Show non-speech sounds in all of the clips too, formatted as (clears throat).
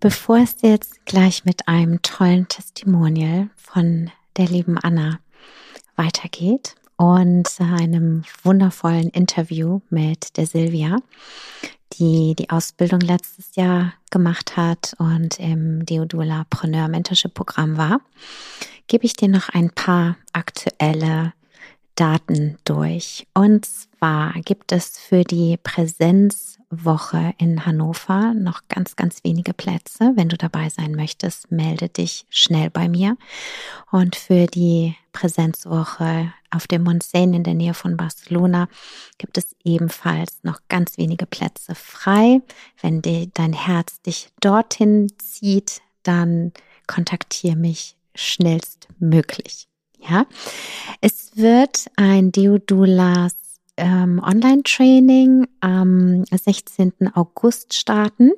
Bevor es jetzt gleich mit einem tollen Testimonial von der lieben Anna weitergeht und einem wundervollen Interview mit der Silvia, die die Ausbildung letztes Jahr gemacht hat und im Deodula Preneur Mentorship Programm war, gebe ich dir noch ein paar aktuelle Daten durch. Und zwar gibt es für die Präsenz Woche in Hannover noch ganz, ganz wenige Plätze. Wenn du dabei sein möchtest, melde dich schnell bei mir. Und für die Präsenzwoche auf dem Montseny in der Nähe von Barcelona gibt es ebenfalls noch ganz wenige Plätze frei. Wenn die, dein Herz dich dorthin zieht, dann kontaktiere mich schnellstmöglich. Ja, es wird ein Deodulas ähm, Online-Training am 16. August starten,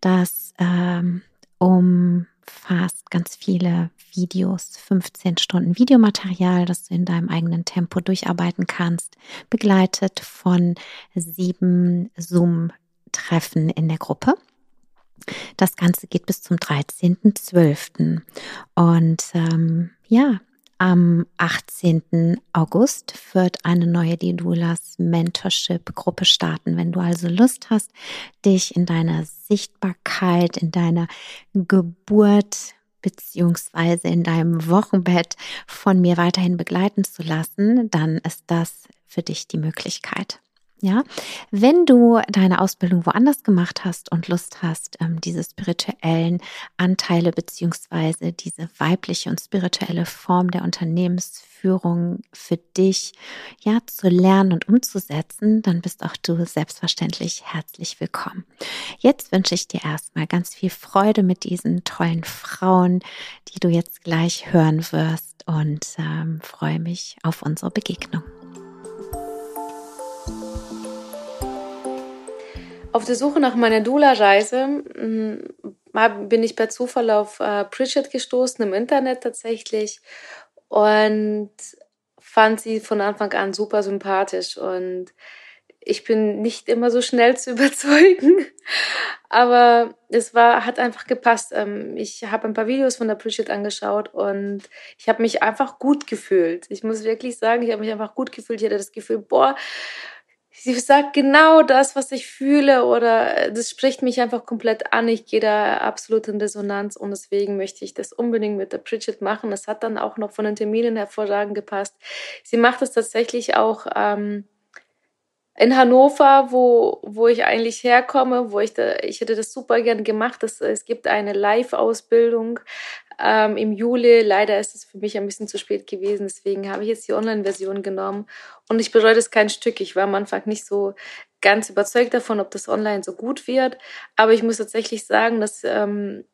das ähm, umfasst ganz viele Videos, 15 Stunden Videomaterial, das du in deinem eigenen Tempo durcharbeiten kannst, begleitet von sieben Zoom-Treffen in der Gruppe. Das Ganze geht bis zum 13.12. Und ähm, ja, am 18. August wird eine neue Didulas Mentorship Gruppe starten. Wenn du also Lust hast, dich in deiner Sichtbarkeit, in deiner Geburt beziehungsweise in deinem Wochenbett von mir weiterhin begleiten zu lassen, dann ist das für dich die Möglichkeit. Ja, wenn du deine Ausbildung woanders gemacht hast und Lust hast, ähm, diese spirituellen Anteile beziehungsweise diese weibliche und spirituelle Form der Unternehmensführung für dich ja zu lernen und umzusetzen, dann bist auch du selbstverständlich herzlich willkommen. Jetzt wünsche ich dir erstmal ganz viel Freude mit diesen tollen Frauen, die du jetzt gleich hören wirst und ähm, freue mich auf unsere Begegnung. Auf der Suche nach meiner Dula-Reise mm, bin ich per Zufall auf äh, Bridget gestoßen, im Internet tatsächlich, und fand sie von Anfang an super sympathisch. Und ich bin nicht immer so schnell zu (laughs) überzeugen, aber es war, hat einfach gepasst. Ähm, ich habe ein paar Videos von der Bridget angeschaut und ich habe mich einfach gut gefühlt. Ich muss wirklich sagen, ich habe mich einfach gut gefühlt. Ich hatte das Gefühl, boah, sie sagt genau das, was ich fühle oder äh, das spricht mich einfach komplett an. Ich gehe da absolut in Resonanz und deswegen möchte ich das unbedingt mit der Bridget machen. Es hat dann auch noch von den Terminen hervorragend gepasst. Sie macht es tatsächlich auch ähm, in Hannover, wo, wo ich eigentlich herkomme, wo ich da, ich hätte das super gern gemacht. Das, es gibt eine Live-Ausbildung ähm, im Juli. Leider ist es für mich ein bisschen zu spät gewesen, deswegen habe ich jetzt die Online-Version genommen und ich bereue das kein Stück. Ich war am Anfang nicht so ganz überzeugt davon, ob das online so gut wird, aber ich muss tatsächlich sagen, dass ähm,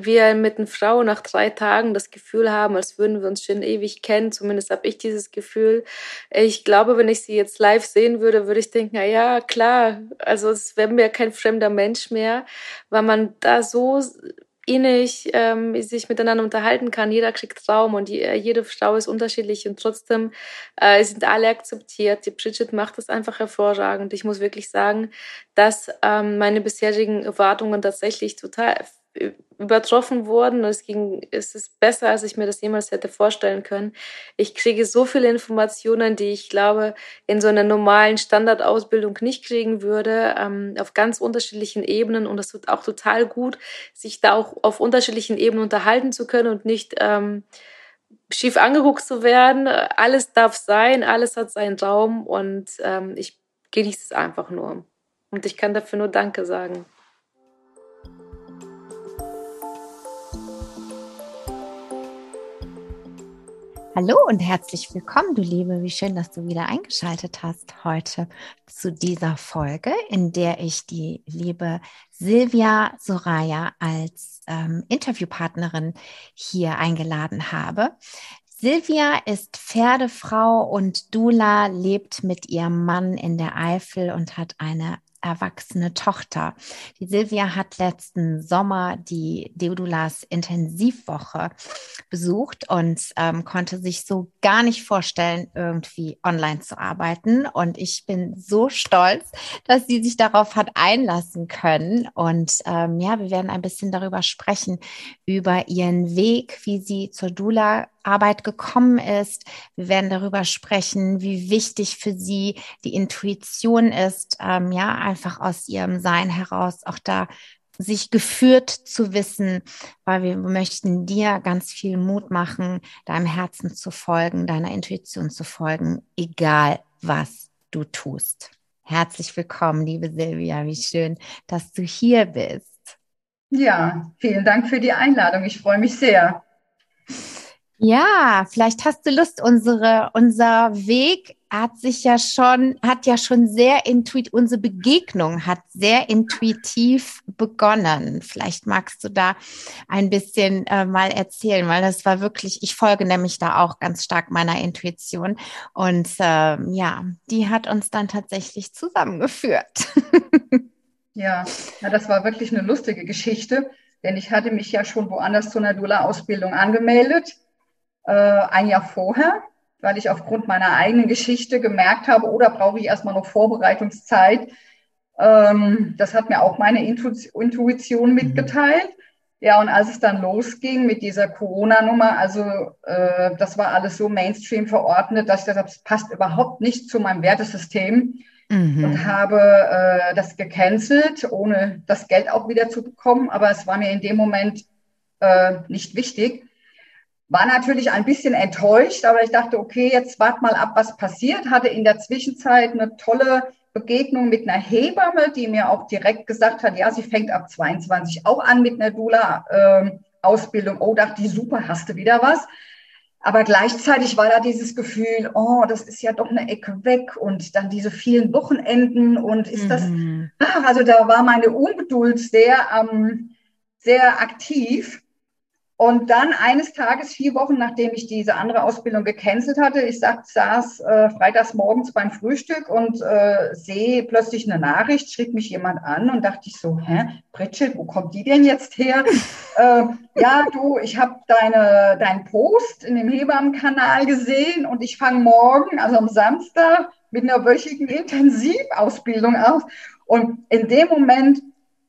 wir mit einer Frau nach drei Tagen das Gefühl haben, als würden wir uns schon ewig kennen. Zumindest habe ich dieses Gefühl. Ich glaube, wenn ich sie jetzt live sehen würde, würde ich denken, na ja, klar, also es wäre mir kein fremder Mensch mehr, weil man da so innig ähm, sich miteinander unterhalten kann. Jeder kriegt Raum und die, jede Frau ist unterschiedlich und trotzdem äh, sind alle akzeptiert. Die Bridget macht das einfach hervorragend. Ich muss wirklich sagen, dass ähm, meine bisherigen Erwartungen tatsächlich total übertroffen wurden. Es ging, es ist besser, als ich mir das jemals hätte vorstellen können. Ich kriege so viele Informationen, die ich glaube, in so einer normalen Standardausbildung nicht kriegen würde, ähm, auf ganz unterschiedlichen Ebenen. Und es tut auch total gut, sich da auch auf unterschiedlichen Ebenen unterhalten zu können und nicht, ähm, schief angeguckt zu werden. Alles darf sein, alles hat seinen Raum und ähm, ich genieße es einfach nur. Und ich kann dafür nur Danke sagen. Hallo und herzlich willkommen, du Liebe. Wie schön, dass du wieder eingeschaltet hast heute zu dieser Folge, in der ich die liebe Silvia Soraya als ähm, Interviewpartnerin hier eingeladen habe. Silvia ist Pferdefrau und Dula, lebt mit ihrem Mann in der Eifel und hat eine erwachsene Tochter. Die Silvia hat letzten Sommer die Deodulas Intensivwoche besucht und ähm, konnte sich so gar nicht vorstellen, irgendwie online zu arbeiten. Und ich bin so stolz, dass sie sich darauf hat einlassen können. Und ähm, ja, wir werden ein bisschen darüber sprechen, über ihren Weg, wie sie zur Dula Arbeit gekommen ist. Wir werden darüber sprechen, wie wichtig für sie die Intuition ist, ähm, ja, einfach aus ihrem Sein heraus auch da sich geführt zu wissen, weil wir möchten dir ganz viel Mut machen, deinem Herzen zu folgen, deiner Intuition zu folgen, egal was du tust. Herzlich willkommen, liebe Silvia. Wie schön, dass du hier bist. Ja, vielen Dank für die Einladung. Ich freue mich sehr. Ja, vielleicht hast du Lust, unsere, unser Weg hat sich ja schon, hat ja schon sehr intuitiv, unsere Begegnung hat sehr intuitiv begonnen. Vielleicht magst du da ein bisschen äh, mal erzählen, weil das war wirklich, ich folge nämlich da auch ganz stark meiner Intuition und äh, ja, die hat uns dann tatsächlich zusammengeführt. (laughs) ja, ja, das war wirklich eine lustige Geschichte, denn ich hatte mich ja schon woanders zu einer Dula-Ausbildung angemeldet äh, ein Jahr vorher, weil ich aufgrund meiner eigenen Geschichte gemerkt habe, oder oh, brauche ich erstmal noch Vorbereitungszeit. Ähm, das hat mir auch meine Intuition mhm. mitgeteilt. Ja, und als es dann losging mit dieser Corona-Nummer, also äh, das war alles so Mainstream verordnet, dass ich gesagt habe, das passt überhaupt nicht zu meinem Wertesystem mhm. und habe äh, das gecancelt, ohne das Geld auch wieder zu bekommen. Aber es war mir in dem Moment äh, nicht wichtig. War natürlich ein bisschen enttäuscht, aber ich dachte, okay, jetzt wart mal ab, was passiert. Hatte in der Zwischenzeit eine tolle Begegnung mit einer Hebamme, die mir auch direkt gesagt hat, ja, sie fängt ab 22 auch an mit einer Dula-Ausbildung. oh, dachte ich, super, hast du wieder was. Aber gleichzeitig war da dieses Gefühl, oh, das ist ja doch eine Ecke weg und dann diese vielen Wochenenden und ist das, mhm. ach, also da war meine Ungeduld sehr, ähm, sehr aktiv. Und dann eines Tages, vier Wochen nachdem ich diese andere Ausbildung gecancelt hatte, ich sag, saß äh, freitags morgens beim Frühstück und äh, sehe plötzlich eine Nachricht, schrieb mich jemand an und dachte ich so, hä, Bridget, wo kommt die denn jetzt her? (laughs) äh, ja, du, ich habe deine, deinen Post in dem Hebammenkanal gesehen und ich fange morgen, also am Samstag, mit einer wöchigen Intensivausbildung aus. Und in dem Moment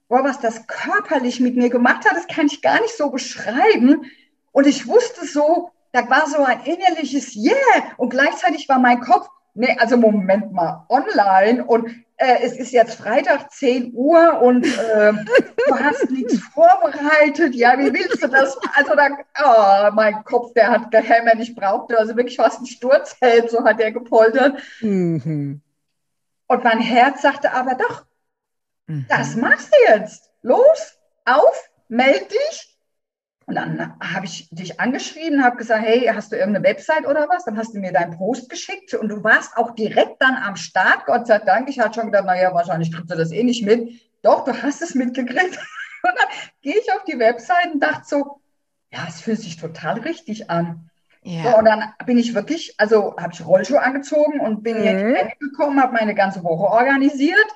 boah, was das körperlich mit mir gemacht hat, das kann ich gar nicht so beschreiben. Und ich wusste so, da war so ein innerliches Yeah. Und gleichzeitig war mein Kopf, nee, also Moment mal, online und äh, es ist jetzt Freitag 10 Uhr und äh, du hast nichts vorbereitet. Ja, wie willst du das? Also da, oh, mein Kopf, der hat gehämmert. Ich brauchte also wirklich fast einen Sturzhelm, so hat er gepoltert. Mhm. Und mein Herz sagte aber doch, Mhm. Das machst du jetzt. Los, auf, meld dich. Und dann habe ich dich angeschrieben, habe gesagt, hey, hast du irgendeine Website oder was? Dann hast du mir deinen Post geschickt und du warst auch direkt dann am Start, Gott sei Dank. Ich hatte schon gedacht, naja, wahrscheinlich kriegst du das eh nicht mit. Doch, du hast es mitgekriegt. (laughs) Und dann gehe ich auf die Website und dachte so, ja, es fühlt sich total richtig an. Ja. So, und dann bin ich wirklich, also habe ich Rollschuhe angezogen und bin mhm. hier gekommen, habe meine ganze Woche organisiert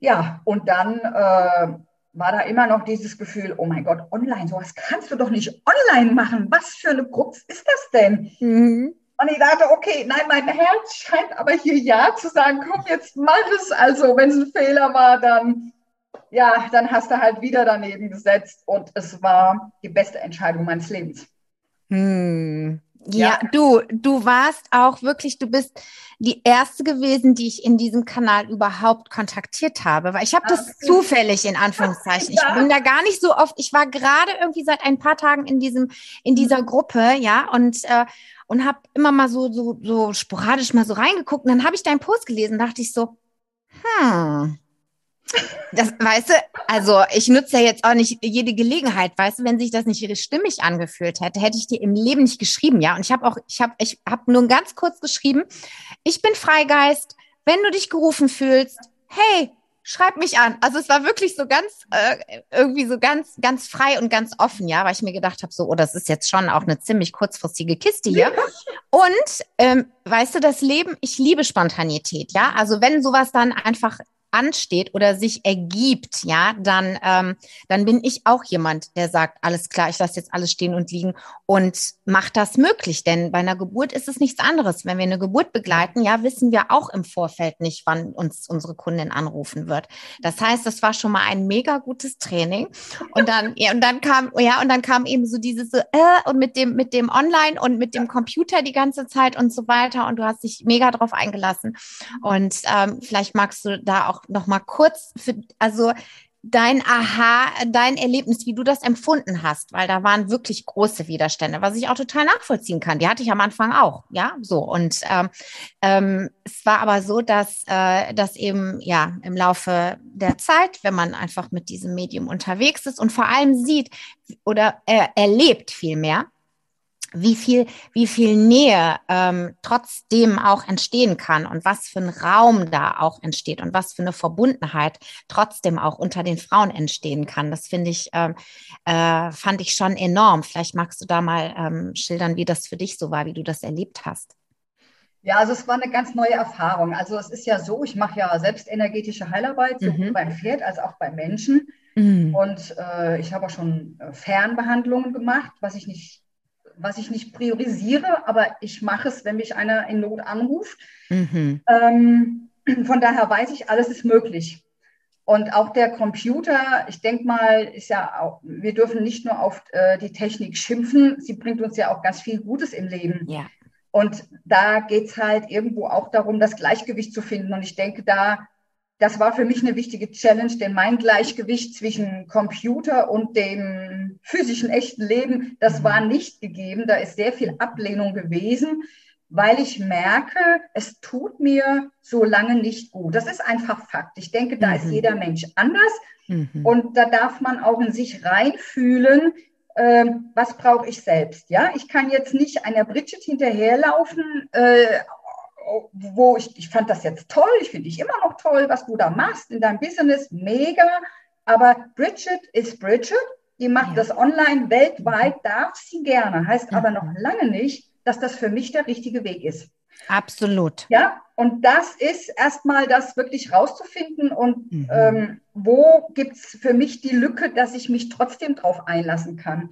ja, und dann äh, war da immer noch dieses Gefühl, oh mein Gott, online, sowas kannst du doch nicht online machen. Was für eine Gruppe ist das denn? Mhm. Und ich dachte, okay, nein, mein Herz scheint aber hier ja zu sagen, komm, jetzt mach es. Also, wenn es ein Fehler war, dann, ja, dann hast du halt wieder daneben gesetzt und es war die beste Entscheidung meines Lebens. Hm. Ja, ja, du, du warst auch wirklich, du bist die erste gewesen, die ich in diesem Kanal überhaupt kontaktiert habe, weil ich habe das Ach, zufällig in Anführungszeichen. Ja. Ich bin da gar nicht so oft. Ich war gerade irgendwie seit ein paar Tagen in diesem in dieser mhm. Gruppe, ja, und äh, und habe immer mal so so so sporadisch mal so reingeguckt. Und dann habe ich deinen Post gelesen, dachte ich so, hm, das, weißt du, also ich nutze ja jetzt auch nicht jede Gelegenheit, weißt du, wenn sich das nicht stimmig angefühlt hätte, hätte ich dir im Leben nicht geschrieben, ja. Und ich habe auch, ich habe, ich habe nur ganz kurz geschrieben, ich bin Freigeist, wenn du dich gerufen fühlst, hey, schreib mich an. Also es war wirklich so ganz, äh, irgendwie so ganz, ganz frei und ganz offen, ja, weil ich mir gedacht habe, so, oh, das ist jetzt schon auch eine ziemlich kurzfristige Kiste hier. Und ähm, weißt du, das Leben, ich liebe Spontanität, ja. Also wenn sowas dann einfach ansteht oder sich ergibt, ja, dann, ähm, dann bin ich auch jemand, der sagt, alles klar, ich lasse jetzt alles stehen und liegen und macht das möglich. Denn bei einer Geburt ist es nichts anderes. Wenn wir eine Geburt begleiten, ja, wissen wir auch im Vorfeld nicht, wann uns unsere Kundin anrufen wird. Das heißt, das war schon mal ein mega gutes Training. Und dann, ja, und dann kam, ja, und dann kam eben so dieses, äh, und mit dem, mit dem Online und mit dem Computer die ganze Zeit und so weiter. Und du hast dich mega drauf eingelassen. Und ähm, vielleicht magst du da auch noch mal kurz für, also dein Aha, dein Erlebnis, wie du das empfunden hast, weil da waren wirklich große Widerstände, was ich auch total nachvollziehen kann. Die hatte ich am Anfang auch, ja, so. Und ähm, ähm, es war aber so, dass, äh, dass eben ja im Laufe der Zeit, wenn man einfach mit diesem Medium unterwegs ist und vor allem sieht oder äh, erlebt viel mehr, wie viel, wie viel Nähe ähm, trotzdem auch entstehen kann und was für ein Raum da auch entsteht und was für eine Verbundenheit trotzdem auch unter den Frauen entstehen kann. Das finde ich, ähm, äh, fand ich schon enorm. Vielleicht magst du da mal ähm, schildern, wie das für dich so war, wie du das erlebt hast. Ja, also es war eine ganz neue Erfahrung. Also es ist ja so, ich mache ja selbst energetische Heilarbeit, sowohl mhm. beim Pferd als auch beim Menschen. Mhm. Und äh, ich habe auch schon äh, Fernbehandlungen gemacht, was ich nicht was ich nicht priorisiere, aber ich mache es, wenn mich einer in Not anruft. Mhm. Ähm, (clears throat) von daher weiß ich, alles ist möglich. Und auch der Computer, ich denke mal, ist ja auch, wir dürfen nicht nur auf äh, die Technik schimpfen, sie bringt uns ja auch ganz viel Gutes im Leben. Ja. Und da geht es halt irgendwo auch darum, das Gleichgewicht zu finden. Und ich denke, da das war für mich eine wichtige Challenge, denn mein Gleichgewicht zwischen Computer und dem physischen echten Leben, das war mhm. nicht gegeben. Da ist sehr viel Ablehnung gewesen, weil ich merke, es tut mir so lange nicht gut. Das ist einfach Fakt. Ich denke, da mhm. ist jeder Mensch anders mhm. und da darf man auch in sich reinfühlen, ähm, was brauche ich selbst? Ja, ich kann jetzt nicht einer Bridget hinterherlaufen, äh, wo ich, ich fand das jetzt toll, ich finde dich immer noch toll, was du da machst in deinem Business, mega. Aber Bridget ist Bridget, die macht ja. das online weltweit, darf sie gerne, heißt mhm. aber noch lange nicht, dass das für mich der richtige Weg ist. Absolut. Ja, und das ist erstmal das wirklich rauszufinden und mhm. ähm, wo gibt es für mich die Lücke, dass ich mich trotzdem drauf einlassen kann.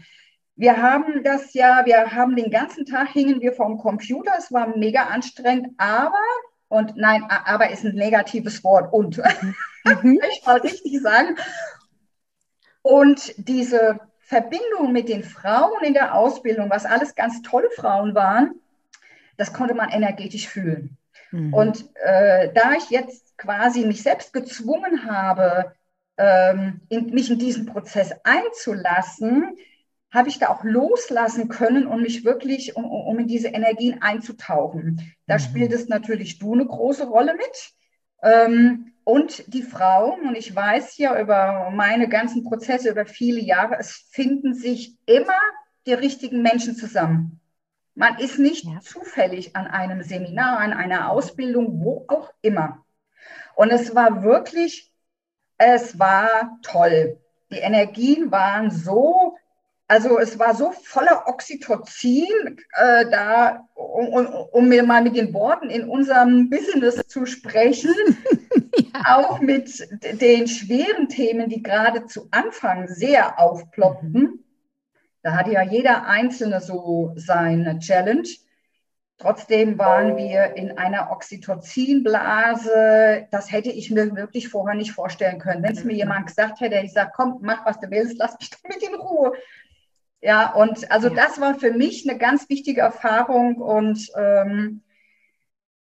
Wir haben das ja, wir haben den ganzen Tag hingen wir vom Computer. Es war mega anstrengend, aber, und nein, aber ist ein negatives Wort und, mhm. (laughs) ich mal richtig sagen. Und diese Verbindung mit den Frauen in der Ausbildung, was alles ganz tolle Frauen waren, das konnte man energetisch fühlen. Mhm. Und äh, da ich jetzt quasi mich selbst gezwungen habe, ähm, in, mich in diesen Prozess einzulassen, habe ich da auch loslassen können und mich wirklich, um, um in diese Energien einzutauchen. Da mhm. spielt es natürlich du eine große Rolle mit. Ähm, und die Frauen, und ich weiß ja über meine ganzen Prozesse über viele Jahre, es finden sich immer die richtigen Menschen zusammen. Man ist nicht ja. zufällig an einem Seminar, an einer Ausbildung, wo auch immer. Und es war wirklich, es war toll. Die Energien waren so also es war so voller Oxytocin, äh, da, um, um, um, mir mal mit den Worten in unserem Business zu sprechen, (laughs) ja. auch mit den schweren Themen, die gerade zu Anfang sehr aufploppten. Mhm. Da hatte ja jeder Einzelne so seine Challenge. Trotzdem waren wir in einer Oxytocinblase. Das hätte ich mir wirklich vorher nicht vorstellen können. Wenn es mir mhm. jemand gesagt hätte, ich sage, komm, mach, was du willst, lass mich damit in Ruhe Ja, und also ja. das war für mich eine ganz wichtige Erfahrung und ähm,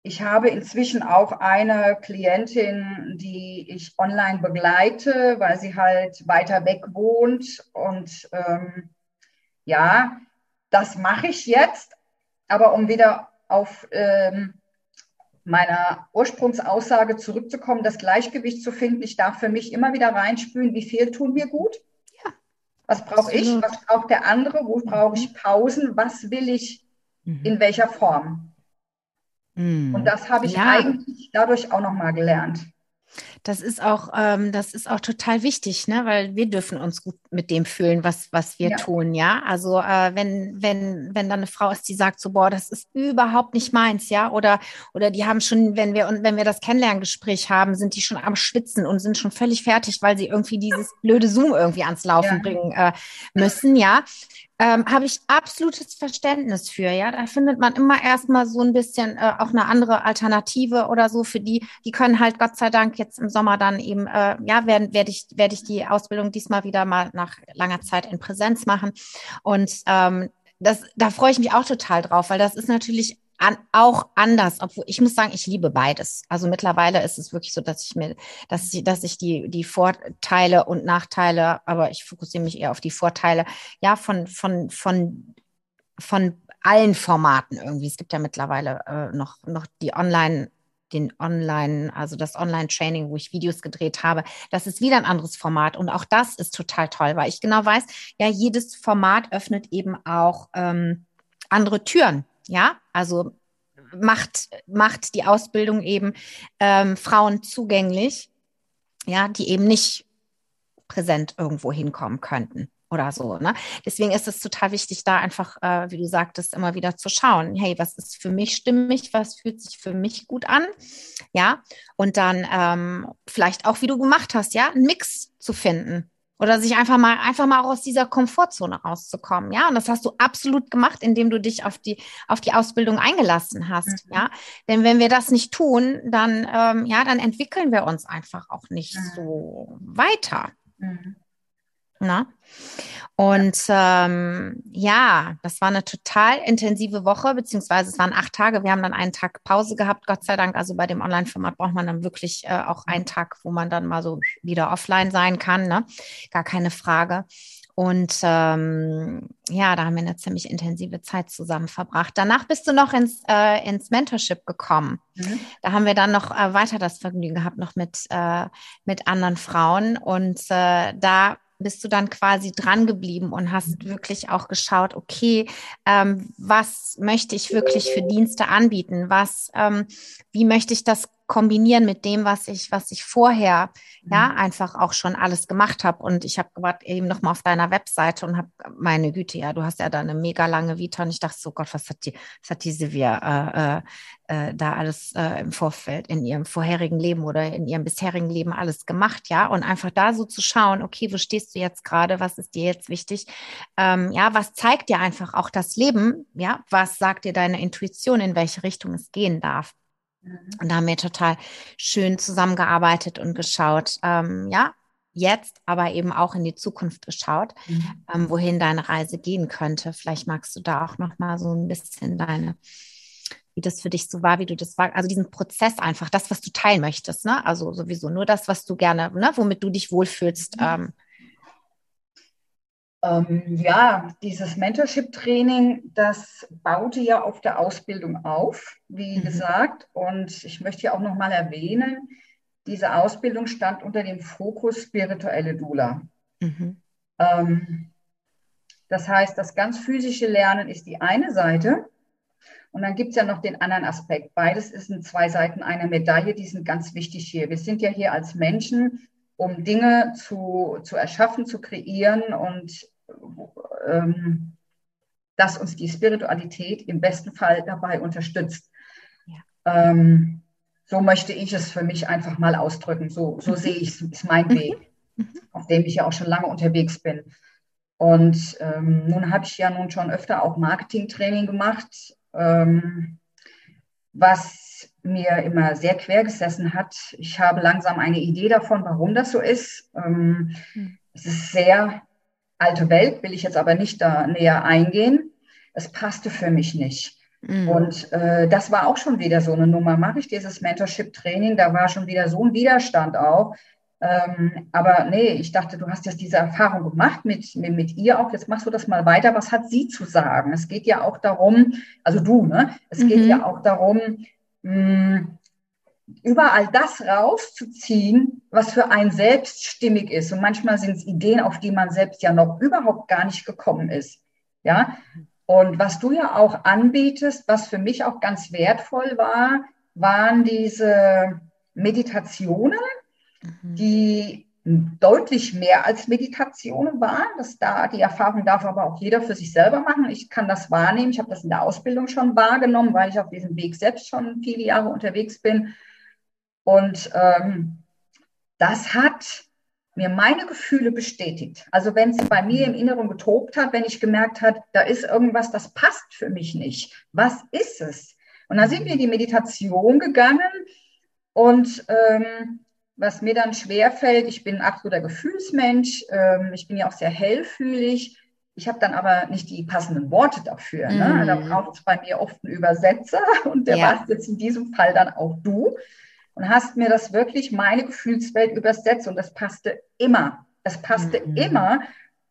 ich habe inzwischen auch eine Klientin, die ich online begleite, weil sie halt weiter weg wohnt. Und ähm, ja, das mache ich jetzt. Aber um wieder auf ähm, meiner Ursprungsaussage zurückzukommen, das Gleichgewicht zu finden, ich darf für mich immer wieder reinspülen, wie viel tun mir gut. Was brauche ich? Was braucht der andere? Wo brauche ich Pausen? Was will ich mhm. in welcher Form? Mhm. Und das habe ich ja. eigentlich dadurch auch nochmal gelernt. Das ist auch, ähm, das ist auch total wichtig, ne? weil wir dürfen uns gut mit dem fühlen, was, was wir ja. tun, ja. Also äh, wenn, wenn, wenn dann eine Frau ist, die sagt so, boah, das ist überhaupt nicht meins, ja, oder, oder die haben schon, wenn wir, und wenn wir das Kennenlerngespräch haben, sind die schon am Schwitzen und sind schon völlig fertig, weil sie irgendwie dieses blöde Zoom irgendwie ans Laufen ja. bringen äh, müssen, ja ähm, habe ich absolutes Verständnis für. Ja, da findet man immer erstmal so ein bisschen äh, auch eine andere Alternative oder so für die. Die können halt Gott sei Dank jetzt im Sommer dann eben, äh, ja, werden werde ich werde ich die Ausbildung diesmal wieder mal nach langer Zeit in Präsenz machen und ähm, das, da freue ich mich auch total drauf, weil das ist natürlich an, auch anders, obwohl ich muss sagen, ich liebe beides. Also mittlerweile ist es wirklich so, dass ich mir, dass ich, dass ich die, die Vorteile und Nachteile, aber ich fokussiere mich eher auf die Vorteile, ja, von, von, von, von allen Formaten irgendwie. Es gibt ja mittlerweile äh, noch, noch die Online- den Online, also das Online-Training, wo ich Videos gedreht habe. Das ist wieder ein anderes Format und auch das ist total toll, weil ich genau weiß, ja, jedes Format öffnet eben auch ähm, andere Türen. Ja, also macht, macht die Ausbildung eben ähm, Frauen zugänglich, ja, die eben nicht präsent irgendwo hinkommen könnten oder so. Ne? Deswegen ist es total wichtig, da einfach, äh, wie du sagtest, immer wieder zu schauen, hey, was ist für mich stimmig, was fühlt sich für mich gut an, ja, und dann ähm, vielleicht auch, wie du gemacht hast, ja, einen Mix zu finden. Oder sich einfach mal, einfach mal auch aus dieser Komfortzone rauszukommen. Ja, und das hast du absolut gemacht, indem du dich auf die, auf die Ausbildung eingelassen hast. Mhm. Ja, denn wenn wir das nicht tun, dann, ähm, ja, dann entwickeln wir uns einfach auch nicht mhm. so weiter. Mhm. Na? Und ähm, ja, das war eine total intensive Woche, beziehungsweise es waren acht Tage. Wir haben dann einen Tag Pause gehabt, Gott sei Dank. Also bei dem Online-Format braucht man dann wirklich äh, auch einen Tag, wo man dann mal so wieder offline sein kann. Ne? Gar keine Frage. Und ähm, ja, da haben wir eine ziemlich intensive Zeit zusammen verbracht. Danach bist du noch ins, äh, ins Mentorship gekommen. Mhm. Da haben wir dann noch äh, weiter das Vergnügen gehabt, noch mit, äh, mit anderen Frauen. Und äh, da bist du dann quasi dran geblieben und hast mhm. wirklich auch geschaut, okay, ähm, was möchte ich wirklich für Dienste anbieten? Was, ähm, wie möchte ich das kombinieren mit dem, was ich, was ich vorher ja mhm. einfach auch schon alles gemacht habe. Und ich habe gerade eben noch mal auf deiner Webseite und habe meine Güte, ja, du hast ja da eine mega lange Vita und ich dachte so, Gott, was hat die, was hat die Silvia äh, äh, da alles äh, im Vorfeld in ihrem vorherigen Leben oder in ihrem bisherigen Leben alles gemacht, ja? Und einfach da so zu schauen, okay, wo stehst du jetzt gerade? Was ist dir jetzt wichtig? Ähm, ja, was zeigt dir einfach auch das Leben? Ja, was sagt dir deine Intuition, in welche Richtung es gehen darf? Und da haben wir total schön zusammengearbeitet und geschaut, ähm, ja, jetzt, aber eben auch in die Zukunft geschaut, mhm. ähm, wohin deine Reise gehen könnte. Vielleicht magst du da auch noch mal so ein bisschen deine, wie das für dich so war, wie du das war, also diesen Prozess einfach, das, was du teilen möchtest, ne? Also sowieso nur das, was du gerne, ne, womit du dich wohlfühlst, mhm. ähm, ähm, ja, dieses Mentorship-Training, das baute ja auf der Ausbildung auf, wie mhm. gesagt. Und ich möchte ja auch nochmal erwähnen, diese Ausbildung stand unter dem Fokus spirituelle Dula. Mhm. Ähm, das heißt, das ganz physische Lernen ist die eine Seite. Und dann gibt es ja noch den anderen Aspekt. Beides sind zwei Seiten einer Medaille, die sind ganz wichtig hier. Wir sind ja hier als Menschen um Dinge zu, zu erschaffen, zu kreieren und ähm, dass uns die Spiritualität im besten Fall dabei unterstützt. Ja. Ähm, so möchte ich es für mich einfach mal ausdrücken. So, so sehe ich es, ist mein Weg, mhm. auf dem ich ja auch schon lange unterwegs bin. Und ähm, nun habe ich ja nun schon öfter auch Marketingtraining gemacht, ähm, was mir immer sehr quer gesessen hat. Ich habe langsam eine Idee davon, warum das so ist. Ähm, mhm. Es ist sehr alte Welt, will ich jetzt aber nicht da näher eingehen. Es passte für mich nicht. Mhm. Und äh, das war auch schon wieder so eine Nummer. Mache ich dieses Mentorship-Training, da war schon wieder so ein Widerstand auch. Ähm, aber nee, ich dachte, du hast jetzt diese Erfahrung gemacht mit, mit, mit, ihr auch. Jetzt machst du das mal weiter. Was hat sie zu sagen? Es geht ja auch darum, also du, ne? Es mhm. geht ja auch darum, mh, überall das rauszuziehen, was für einen selbst stimmig ist. Und manchmal sind es Ideen, auf die man selbst ja noch überhaupt gar nicht gekommen ist. Ja. Und was du ja auch anbietest, was für mich auch ganz wertvoll war, waren diese Meditationen, mhm. die deutlich mehr als Meditationen waren. Das da, die Erfahrung darf aber auch jeder für sich selber machen. Ich kann das wahrnehmen. Ich habe das in der Ausbildung schon wahrgenommen, weil ich auf diesem Weg selbst schon viele Jahre unterwegs bin. Und ähm, das hat mir meine Gefühle bestätigt. Also wenn es bei mir im Inneren getobt hat, wenn ich gemerkt hat, da ist irgendwas, das passt für mich nicht. Was ist es? Und dann sind wir in die Meditation gegangen und ähm, was mir dann schwer fällt, ich bin ein absoluter Gefühlsmensch, ähm, ich bin ja auch sehr hellfühlig. Ich habe dann aber nicht die passenden Worte dafür. Ne? Mm. Da braucht es bei mir oft einen Übersetzer (laughs) und der ja. warst jetzt in diesem Fall dann auch du und hast mir das wirklich meine Gefühlswelt übersetzt und das passte immer. Es passte mhm. immer.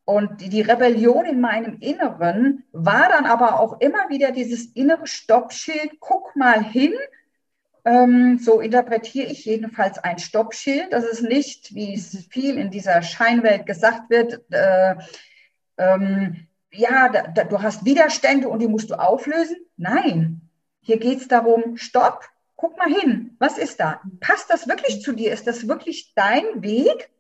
Und die Rebellion in meinem Inneren war dann aber auch immer wieder dieses innere Stoppschild, guck mal hin. Ähm, so interpretiere ich jedenfalls ein Stoppschild. Das ist nicht, wie es viel in dieser Scheinwelt gesagt wird, äh, ähm, ja, da, da, du hast Widerstände und die musst du auflösen. Nein, hier geht es darum, stopp, guck mal hin, was ist da? Passt das wirklich zu dir? Ist das wirklich dein Weg?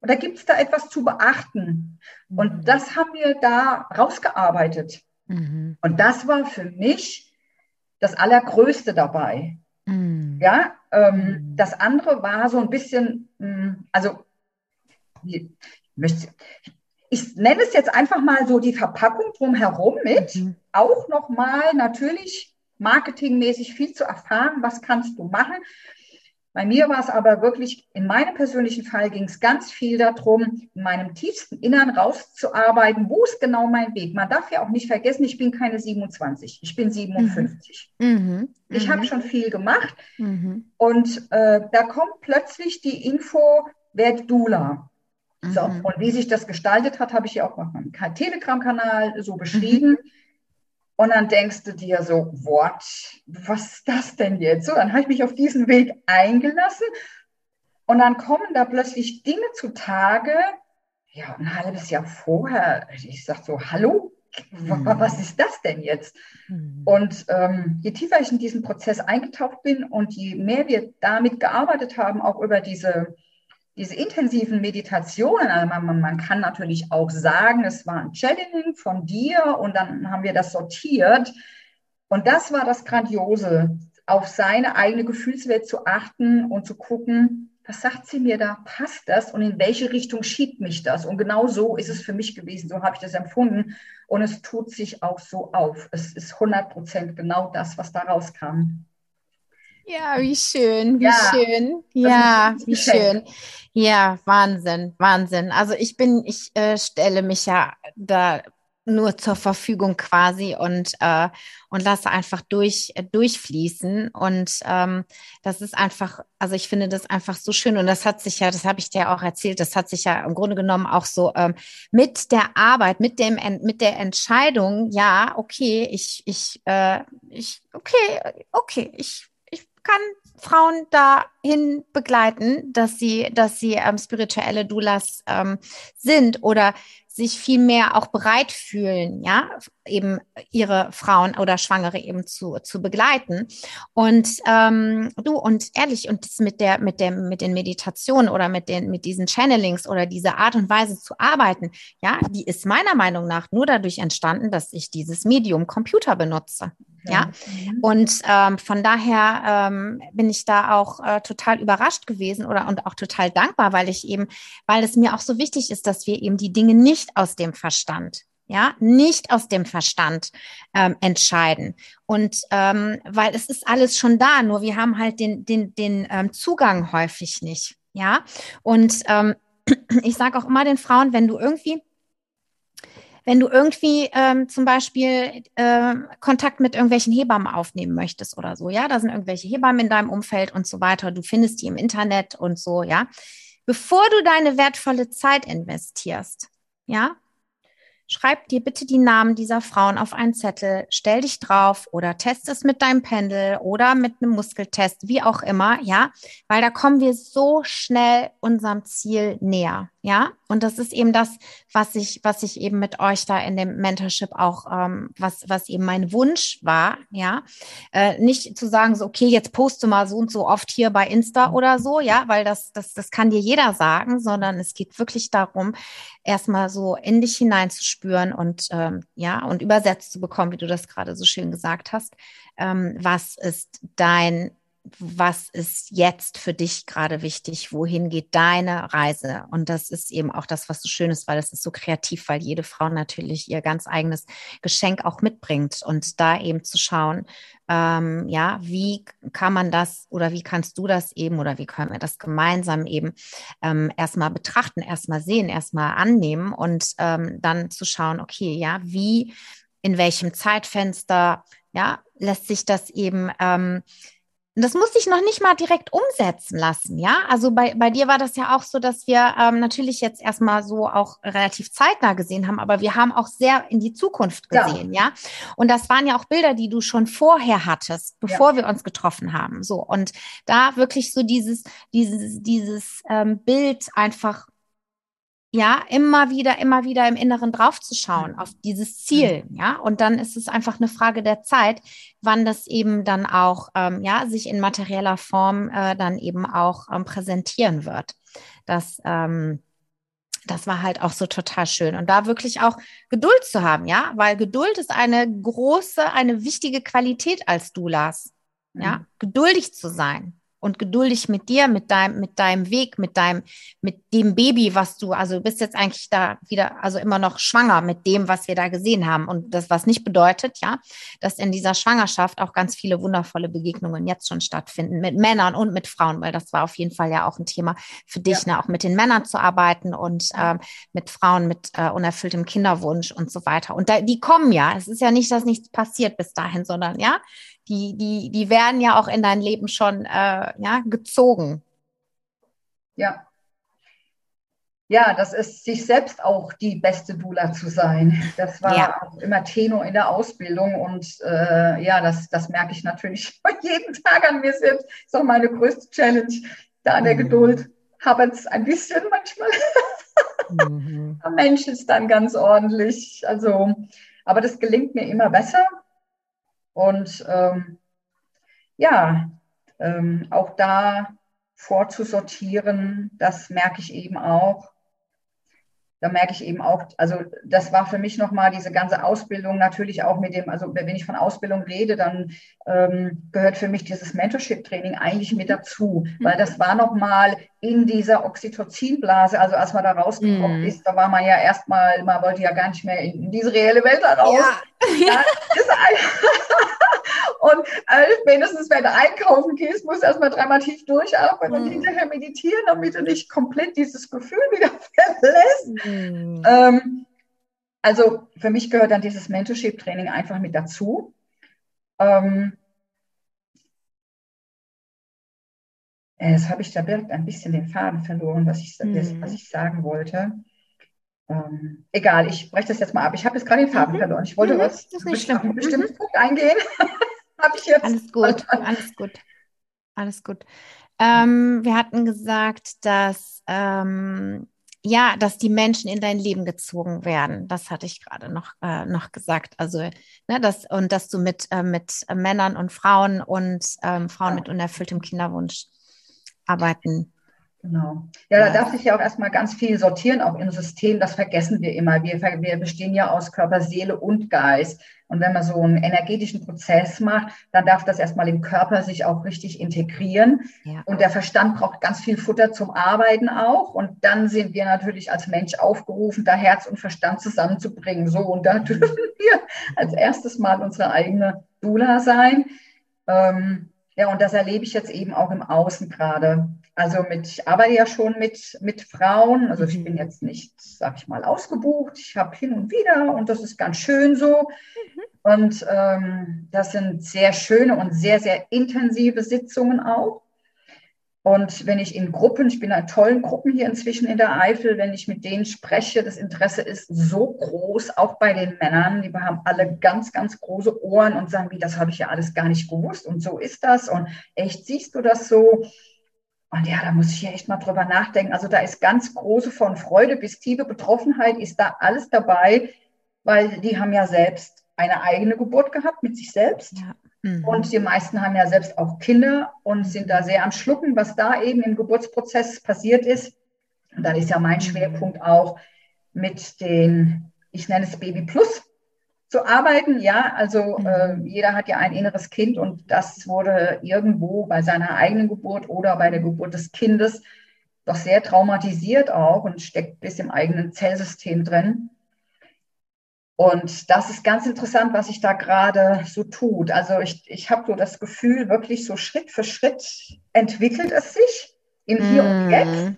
Oder gibt es da etwas zu beachten? Und mhm. das haben wir da rausgearbeitet. Mhm. Und das war für mich das Allergrößte dabei. Mhm. Ja, ähm, mhm. das andere war so ein bisschen, hm, also ich, möchte, ich nenne es jetzt einfach mal so die Verpackung drumherum mit, mhm. auch nochmal natürlich marketingmäßig viel zu erfahren, was kannst du machen. Bei mir war es aber wirklich, in meinem persönlichen Fall ging es ganz viel darum, in meinem tiefsten Innern rauszuarbeiten, wo ist genau mein Weg. Man darf ja auch nicht vergessen, ich bin keine 27, ich bin 57. Mhm. Mhm. Ich habe mhm. schon viel gemacht mhm. und äh, da kommt plötzlich die Info, werd Dula. So, mhm. und wie sich das gestaltet hat, habe ich ja auch auf meinem Telegram-Kanal so beschrieben. Und dann denkst du dir so, what, was ist das denn jetzt? So, dann habe ich mich auf diesen Weg eingelassen und dann kommen da plötzlich Dinge zutage, ja, ein halbes Jahr vorher, ich sage so, hallo, mhm. was ist das denn jetzt? Mhm. Und ähm, je tiefer ich in diesen Prozess eingetaucht bin und je mehr wir damit gearbeitet haben, auch über diese diese intensiven Meditationen, also man, man, kann natürlich auch sagen, es war ein Channeling von dir und dann haben wir das sortiert. Und das war das Grandiose, auf seine eigene Gefühlswelt zu achten und zu gucken, was sagt sie mir da, passt das und in welche Richtung schiebt mich das? Und genau so ist es für mich gewesen, so habe ich das empfunden und es tut sich auch so auf. Es ist 100 Prozent genau das, was da rauskam. Ja, wie schön, wie ja, schön. Ja, wie schön. Ja, Wahnsinn, Wahnsinn. Also ich bin, ich äh, stelle mich ja da nur zur Verfügung quasi und äh, und lasse einfach durch äh, durchfließen und ähm, das ist einfach also ich finde das einfach so schön und das hat sich ja das habe ich dir auch erzählt das hat sich ja im Grunde genommen auch so ähm, mit der Arbeit mit dem mit der Entscheidung ja okay ich ich äh, ich okay okay ich kann Frauen dahin begleiten, dass sie, dass sie ähm, spirituelle Doulas ähm, sind oder sich viel mehr auch bereit fühlen, ja, eben ihre Frauen oder Schwangere eben zu, zu begleiten. Und ähm, du, und ehrlich, und das mit der, mit der, mit den Meditationen oder mit den, mit diesen Channelings oder diese Art und Weise zu arbeiten, ja, die ist meiner Meinung nach nur dadurch entstanden, dass ich dieses Medium Computer benutze. Ja, mhm. und ähm, von daher ähm, bin ich da auch äh, total überrascht gewesen oder und auch total dankbar, weil ich eben, weil es mir auch so wichtig ist, dass wir eben die Dinge nicht aus dem Verstand, ja, nicht aus dem Verstand ähm, entscheiden. Und ähm, weil es ist alles schon da, nur wir haben halt den, den, den ähm, Zugang häufig nicht, ja. Und ähm, (clears throat) ich sage auch immer den Frauen, wenn du irgendwie wenn du irgendwie ähm, zum Beispiel äh, Kontakt mit irgendwelchen Hebammen aufnehmen möchtest oder so, ja, da sind irgendwelche Hebammen in deinem Umfeld und so weiter, du findest die im Internet und so, ja. Bevor du deine wertvolle Zeit investierst, ja, Schreib dir bitte die Namen dieser Frauen auf einen Zettel, stell dich drauf oder test es mit deinem Pendel oder mit einem Muskeltest, wie auch immer, ja, weil da kommen wir so schnell unserem Ziel näher, ja. Und das ist eben das, was ich, was ich eben mit euch da in dem Mentorship auch, ähm, was, was eben mein Wunsch war, ja. Äh, nicht zu sagen, so, okay, jetzt poste mal so und so oft hier bei Insta oder so, ja, weil das, das, das kann dir jeder sagen, sondern es geht wirklich darum, erstmal so in dich hineinzuspüren und ähm, ja, und übersetzt zu bekommen, wie du das gerade so schön gesagt hast. Ähm, was ist dein was ist jetzt für dich gerade wichtig? Wohin geht deine Reise? Und das ist eben auch das, was so schön ist, weil es ist so kreativ, weil jede Frau natürlich ihr ganz eigenes Geschenk auch mitbringt und da eben zu schauen, ähm, ja, wie kann man das oder wie kannst du das eben oder wie können wir das gemeinsam eben ähm, erstmal betrachten, erstmal sehen, erstmal annehmen und ähm, dann zu schauen, okay, ja, wie, in welchem Zeitfenster, ja, lässt sich das eben ähm, und das musste ich noch nicht mal direkt umsetzen lassen, ja. Also bei, bei dir war das ja auch so, dass wir ähm, natürlich jetzt erstmal so auch relativ zeitnah gesehen haben, aber wir haben auch sehr in die Zukunft gesehen, ja. ja? Und das waren ja auch Bilder, die du schon vorher hattest, bevor ja. wir uns getroffen haben. So. Und da wirklich so dieses, dieses, dieses ähm, Bild einfach ja, immer wieder, immer wieder im Inneren draufzuschauen auf dieses Ziel, mhm. ja. Und dann ist es einfach eine Frage der Zeit, wann das eben dann auch, ähm, ja, sich in materieller Form äh, dann eben auch ähm, präsentieren wird. Das, ähm, das war halt auch so total schön. Und da wirklich auch Geduld zu haben, ja, weil Geduld ist eine große, eine wichtige Qualität als Doulas. Ja, mhm. geduldig zu sein und geduldig mit dir, mit deinem, mit deinem Weg, mit deinem, mit dem Baby, was du, also du bist jetzt eigentlich da wieder, also immer noch schwanger mit dem, was wir da gesehen haben. Und das, was nicht bedeutet, ja, dass in dieser Schwangerschaft auch ganz viele wundervolle Begegnungen jetzt schon stattfinden mit Männern und mit Frauen, weil das war auf jeden Fall ja auch ein Thema für dich, ja. ne, auch mit den Männern zu arbeiten und ähm, mit Frauen mit äh, unerfülltem Kinderwunsch und so weiter. Und da, die kommen ja. Es ist ja nicht, dass nichts passiert bis dahin, sondern ja, die, die, die werden ja auch in dein Leben schon äh, ja, gezogen. Ja. Ja, das ist sich selbst auch die beste Dula zu sein. Das war ja. auch immer Tenor in der Ausbildung und äh, ja, das, das merke ich natürlich (laughs) jeden Tag an mir selbst. Das ist auch meine größte Challenge, da an der mhm. Geduld. Habe es ein bisschen manchmal. mhm. (laughs) Der Mensch ist dann ganz ordentlich. Also, aber das gelingt mir immer besser. Und ähm, ja, ähm, auch da vorzusortieren, das merke ich eben auch. Da merke ich eben auch, also das war für mich nochmal diese ganze Ausbildung natürlich auch mit dem, also wenn ich von Ausbildung rede, dann ähm, gehört für mich dieses Mentorship-Training eigentlich mit dazu, mhm. weil das war nochmal in dieser Oxytocinblase, also als man da rausgekommen mhm. ist, da war man ja erstmal, man wollte ja gar nicht mehr in, diese reelle Welt raus. Ja. ja (laughs) und äh, spätestens, wenn du einkaufen gehst, musst du erstmal dreimal tief durchatmen mhm. und hinterher meditieren, damit du nicht komplett dieses Gefühl wieder (laughs) verlässt. Mhm. Ähm, also für mich gehört dann dieses Mentorship-Training einfach mit dazu. Ähm, Jetzt habe ich da direkt ein bisschen den Faden verloren, was ich, mhm. was ich sagen wollte. Ähm, egal, ich breche das jetzt mal ab. Ich habe jetzt gerade den Faden mhm. verloren. Ich wollte mhm. was auf einen bestimmten mhm. Punkt eingehen. (laughs) habe ich jetzt. Alles gut, alles gut. Alles gut. Ähm, wir hatten gesagt, dass ähm, ja, dass die Menschen in dein Leben gezogen werden. Das hatte ich gerade noch, äh, noch gesagt. Also, ne, das, und dass du mit, äh, mit Männern und Frauen und ähm, Frauen mit unerfülltem Kinderwunsch arbeiten Genau. Ja, da darf sich ja auch erstmal ganz viel sortieren, auch im System. Das vergessen wir immer. Wir, wir bestehen ja aus Körper, Seele und Geist. Und wenn man so einen energetischen Prozess macht, dann darf das erstmal im Körper sich auch richtig integrieren. Ja. Und der Verstand braucht ganz viel Futter zum Arbeiten auch. Und dann sind wir natürlich als Mensch aufgerufen, da Herz und Verstand zusammenzubringen. So, und da dürfen (laughs) wir als erstes mal unsere eigene Dula sein. Ähm, ja, und das erlebe ich jetzt eben auch im Außen gerade also mit, ich arbeite ja schon mit, mit Frauen. Also ich mhm. bin jetzt nicht, sag ich mal, ausgebucht. Ich habe hin und wieder und das ist ganz schön so. Mhm. Und ähm, das sind sehr schöne und sehr, sehr intensive Sitzungen auch. Und wenn ich in Gruppen, ich bin in tollen Gruppen hier inzwischen in der Eifel, wenn ich mit denen spreche, das Interesse ist so groß, auch bei den Männern. Die haben alle ganz, ganz große Ohren und sagen, wie, das habe ich ja alles gar nicht gewusst und so ist das und echt siehst du das so. Und ja, da muss ich ja echt mal drüber nachdenken. Also da ist ganz große von Freude bis tiefe Betroffenheit ist da alles dabei, weil die haben ja selbst eine eigene Geburt gehabt mit sich selbst. Ja. Mhm. Und die meisten haben ja selbst auch Kinder und sind da sehr am Schlucken, was da eben im Geburtsprozess passiert ist. Und dann ist ja mein mhm. Schwerpunkt auch mit den, ich nenne es Baby Plus, zu arbeiten. Ja, also mhm. äh, jeder hat ja ein inneres Kind und das wurde irgendwo bei seiner eigenen Geburt oder bei der Geburt des Kindes doch sehr traumatisiert auch und steckt bis im eigenen Zellsystem drin. Und das ist ganz interessant, was sich da gerade so tut. Also ich, ich habe so das Gefühl, wirklich so Schritt für Schritt entwickelt es sich im Hier mm. und Jetzt.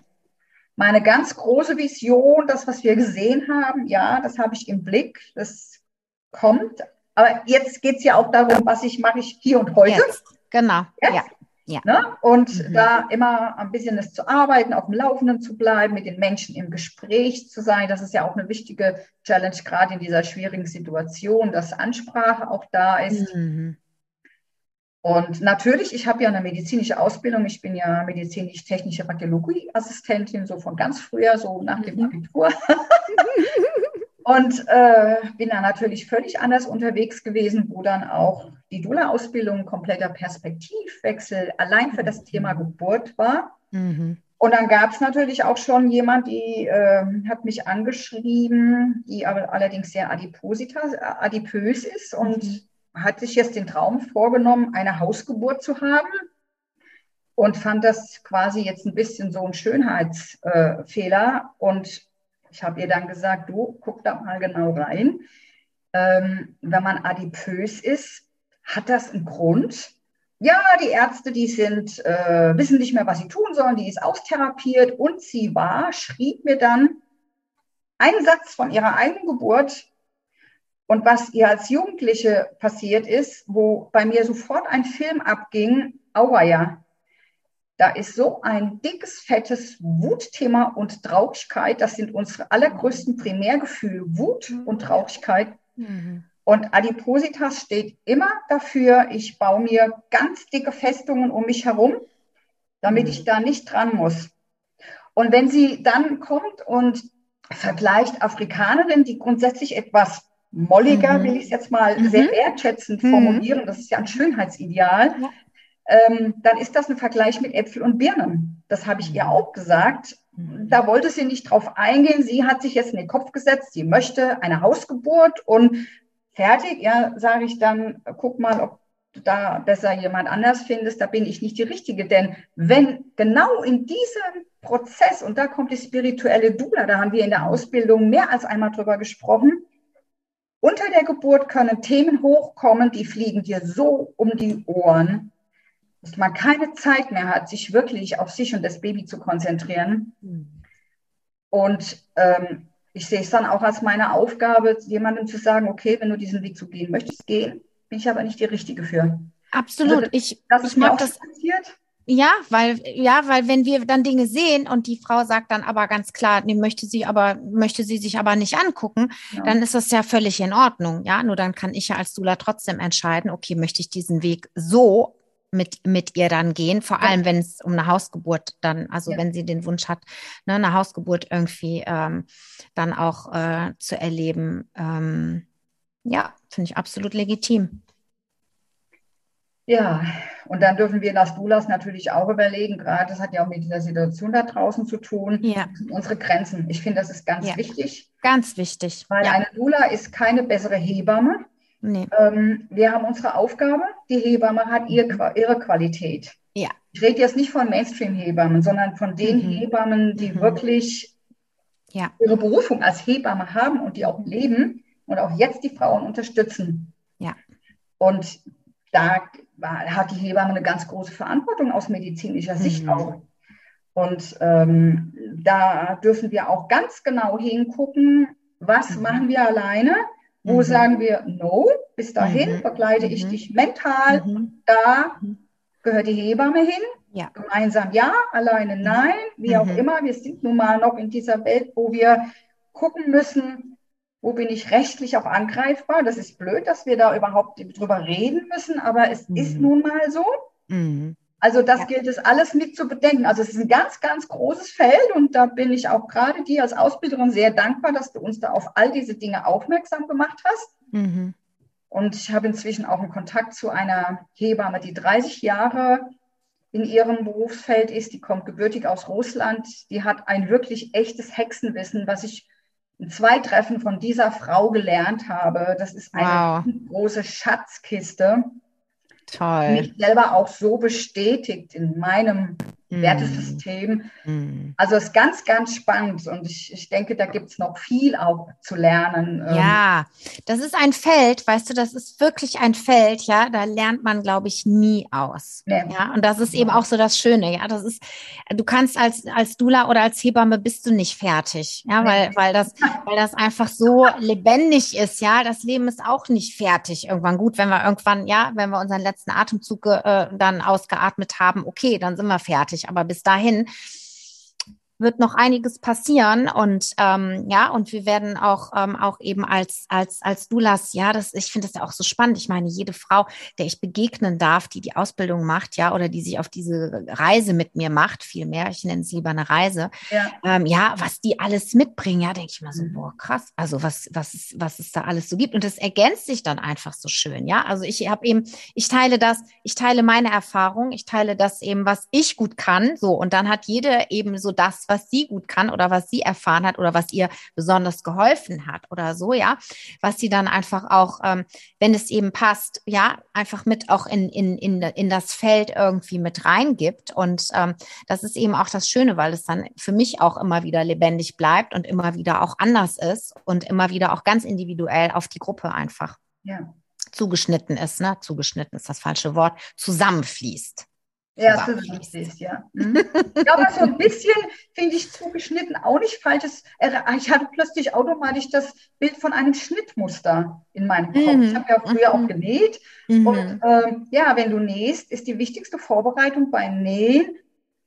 Meine ganz große Vision, das, was wir gesehen haben, ja, das habe ich im Blick, das kommt. Aber jetzt geht es ja auch darum, was ich mache ich hier und heute. Jetzt. Genau. Jetzt. Ja. Ja. Ne? Und mhm. da immer ein bisschen das zu arbeiten, auf dem Laufenden zu bleiben, mit den Menschen im Gespräch zu sein, das ist ja auch eine wichtige Challenge, gerade in dieser schwierigen Situation, dass Ansprache auch da ist. Mhm. Und natürlich, ich habe ja eine medizinische Ausbildung. Ich bin ja medizinisch-technische Radiologieassistentin, so von ganz früher, so nach dem mhm. Abitur. (laughs) Und äh, bin da natürlich völlig anders unterwegs gewesen, wo dann auch die Dula-Ausbildung kompletter Perspektivwechsel allein für das Thema Geburt war. Mhm. Und dann gab es natürlich auch schon jemand, die äh, hat mich angeschrieben, die aber allerdings sehr adiposita, adipös ist und mhm. hat sich jetzt den Traum vorgenommen, eine Hausgeburt zu haben und fand das quasi jetzt ein bisschen so ein Schönheitsfehler äh, und ich habe ihr dann gesagt, du guck da mal genau rein. Ähm, wenn man adipös ist, hat das einen Grund? Ja, die Ärzte, die sind, äh, wissen nicht mehr, was sie tun sollen, die ist austherapiert und sie war, schrieb mir dann einen Satz von ihrer eigenen Geburt und was ihr als Jugendliche passiert ist, wo bei mir sofort ein Film abging, auweia, da ist so ein dickes, fettes Wutthema und Traurigkeit. Das sind unsere allergrößten Primärgefühle, Wut mhm. und Traurigkeit. Mhm. Und Adipositas steht immer dafür, ich baue mir ganz dicke Festungen um mich herum, damit mhm. ich da nicht dran muss. Und wenn sie dann kommt und vergleicht Afrikanerinnen, die grundsätzlich etwas molliger, mhm. will ich es jetzt mal mhm. sehr wertschätzend mhm. formulieren, das ist ja ein Schönheitsideal, ja ähm, dann ist das ein Vergleich mit Äpfel und Birnen. Das habe ich ihr mhm. auch gesagt. Mhm. Da wollte sie nicht drauf eingehen. Sie hat sich jetzt in den Kopf gesetzt, sie möchte eine Hausgeburt und fertig. Ja, sage ich dann, guck mal, ob du da besser jemand anders findest. Da bin ich nicht die Richtige. Denn wenn genau in diesem Prozess, und da kommt die spirituelle Dula, da haben wir in der Ausbildung mehr als einmal drüber gesprochen, unter der Geburt können Themen hochkommen, die fliegen dir so um die Ohren dass man keine Zeit mehr hat, sich wirklich auf sich und das Baby zu konzentrieren. Mhm. Und ähm, ich sehe es dann auch als meine Aufgabe, jemandem zu sagen, okay, wenn du diesen Weg zu gehen möchtest, gehen, bin ich aber nicht die Richtige für. Absolut. Also, ich, das ist ich mir auch das, passiert. Ja, weil, ja, weil wenn wir dann Dinge sehen und die Frau sagt dann aber ganz klar, nee, möchte sie aber, möchte sie sich aber nicht angucken, ja. dann ist das ja völlig in Ordnung. Ja, nur dann kann ich ja als Dula trotzdem entscheiden, okay, möchte ich diesen Weg so mit, mit ihr dann gehen, vor allem wenn es um eine Hausgeburt dann, also ja. wenn sie den Wunsch hat, ne, eine Hausgeburt irgendwie ähm, dann auch äh, zu erleben. Ähm, ja, finde ich absolut legitim. Ja, und dann dürfen wir das Dulas natürlich auch überlegen, gerade das hat ja auch mit dieser Situation da draußen zu tun, ja. unsere Grenzen. Ich finde, das ist ganz ja. wichtig. Ganz wichtig. Weil ja. eine Dula ist keine bessere Hebamme. Nee. Ähm, wir haben unsere Aufgabe, die Hebamme hat ihr, ihre Qualität. Ja. Ich rede jetzt nicht von Mainstream-Hebammen, sondern von den mhm. Hebammen, die mhm. wirklich ja. ihre Berufung als Hebamme haben und die auch leben und auch jetzt die Frauen unterstützen. Ja. Und da hat die Hebamme eine ganz große Verantwortung aus medizinischer Sicht mhm. auch. Und ähm, da dürfen wir auch ganz genau hingucken, was mhm. machen wir alleine, wo mhm. sagen wir, no, bis dahin mhm. begleite ich mhm. dich mental, mhm. da mhm. gehört die Hebamme hin, ja. gemeinsam ja, alleine nein, wie auch immer. Wir sind nun mal noch in dieser Welt, wo wir gucken müssen, wo bin ich rechtlich auch angreifbar. Das ist blöd, dass wir da überhaupt drüber reden müssen, aber es ist nun mal so. Also das ja. gilt es alles mit zu bedenken. Also es ist ein ganz, ganz großes Feld und da bin ich auch gerade dir als Ausbilderin sehr dankbar, dass du uns da auf all diese Dinge aufmerksam gemacht hast. Mhm. Und ich habe inzwischen auch einen Kontakt zu einer Hebamme, die 30 Jahre in ihrem Berufsfeld ist. Die kommt gebürtig aus Russland. Die hat ein wirklich echtes Hexenwissen, was ich in zwei Treffen von dieser Frau gelernt habe. Das ist eine wow. große Schatzkiste. Toll. mich selber auch so bestätigt in meinem mm. Wertesystem. Mm. Also es ist ganz, ganz spannend und ich, ich denke, da gibt es noch viel auch zu lernen. Ähm. Ja, das ist ein Feld, weißt du, das ist wirklich ein Feld, ja, da lernt man, glaube ich, nie aus. Nee. Ja, und das ist eben auch so das Schöne, ja, das ist, du kannst als, als Dula oder als Hebamme bist du nicht fertig, ja, weil, weil das, weil das einfach so lebendig ist, ja, das Leben ist auch nicht fertig irgendwann. Gut, wenn wir irgendwann, ja, wenn wir unseren letzten Atemzug äh, dann ausgeatmet haben, okay, dann sind wir fertig. Aber bis dahin wird noch einiges passieren. Und ähm, ja und wir werden auch ähm, auch eben als als als Dulas ja das ich finde das ja auch so spannend. Ich meine jede Frau der ich begegnen darf die die Ausbildung macht ja oder die sich auf diese Reise mit mir macht vielmehr ich nenne es lieber eine Reise ja, ähm, ja was die alles mitbringen ja denke ich mal so mhm. boah krass. Also was was was es da alles so gibt. Und das ergänzt sich dann einfach so schön ja. Also ich habe eben ich teile das ich teile meine Erfahrung ich teile das eben was ich gut kann. So und dann hat jede eben so das was sie gut kann oder was sie erfahren hat oder was ihr besonders geholfen hat oder so, ja, was sie dann einfach auch, ähm, wenn es eben passt, ja, einfach mit auch in, in, in, in das Feld irgendwie mit reingibt. Und ähm, das ist eben auch das Schöne, weil es dann für mich auch immer wieder lebendig bleibt und immer wieder auch anders ist und immer wieder auch ganz individuell auf die Gruppe einfach. Ja zugeschnitten ist, ne? Zugeschnitten ist das falsche Wort, zusammenfließt. Ja, das ist richtig, ja. Mhm. ja, aber so ein bisschen finde ich zugeschnitten auch nicht falsch. Ich hatte plötzlich automatisch das Bild von einem Schnittmuster in meinem Kopf. Mhm. Ich habe ja früher mhm. auch genäht. Mhm. Und ähm, ja, wenn du nähst, ist die wichtigste Vorbereitung beim Nähen,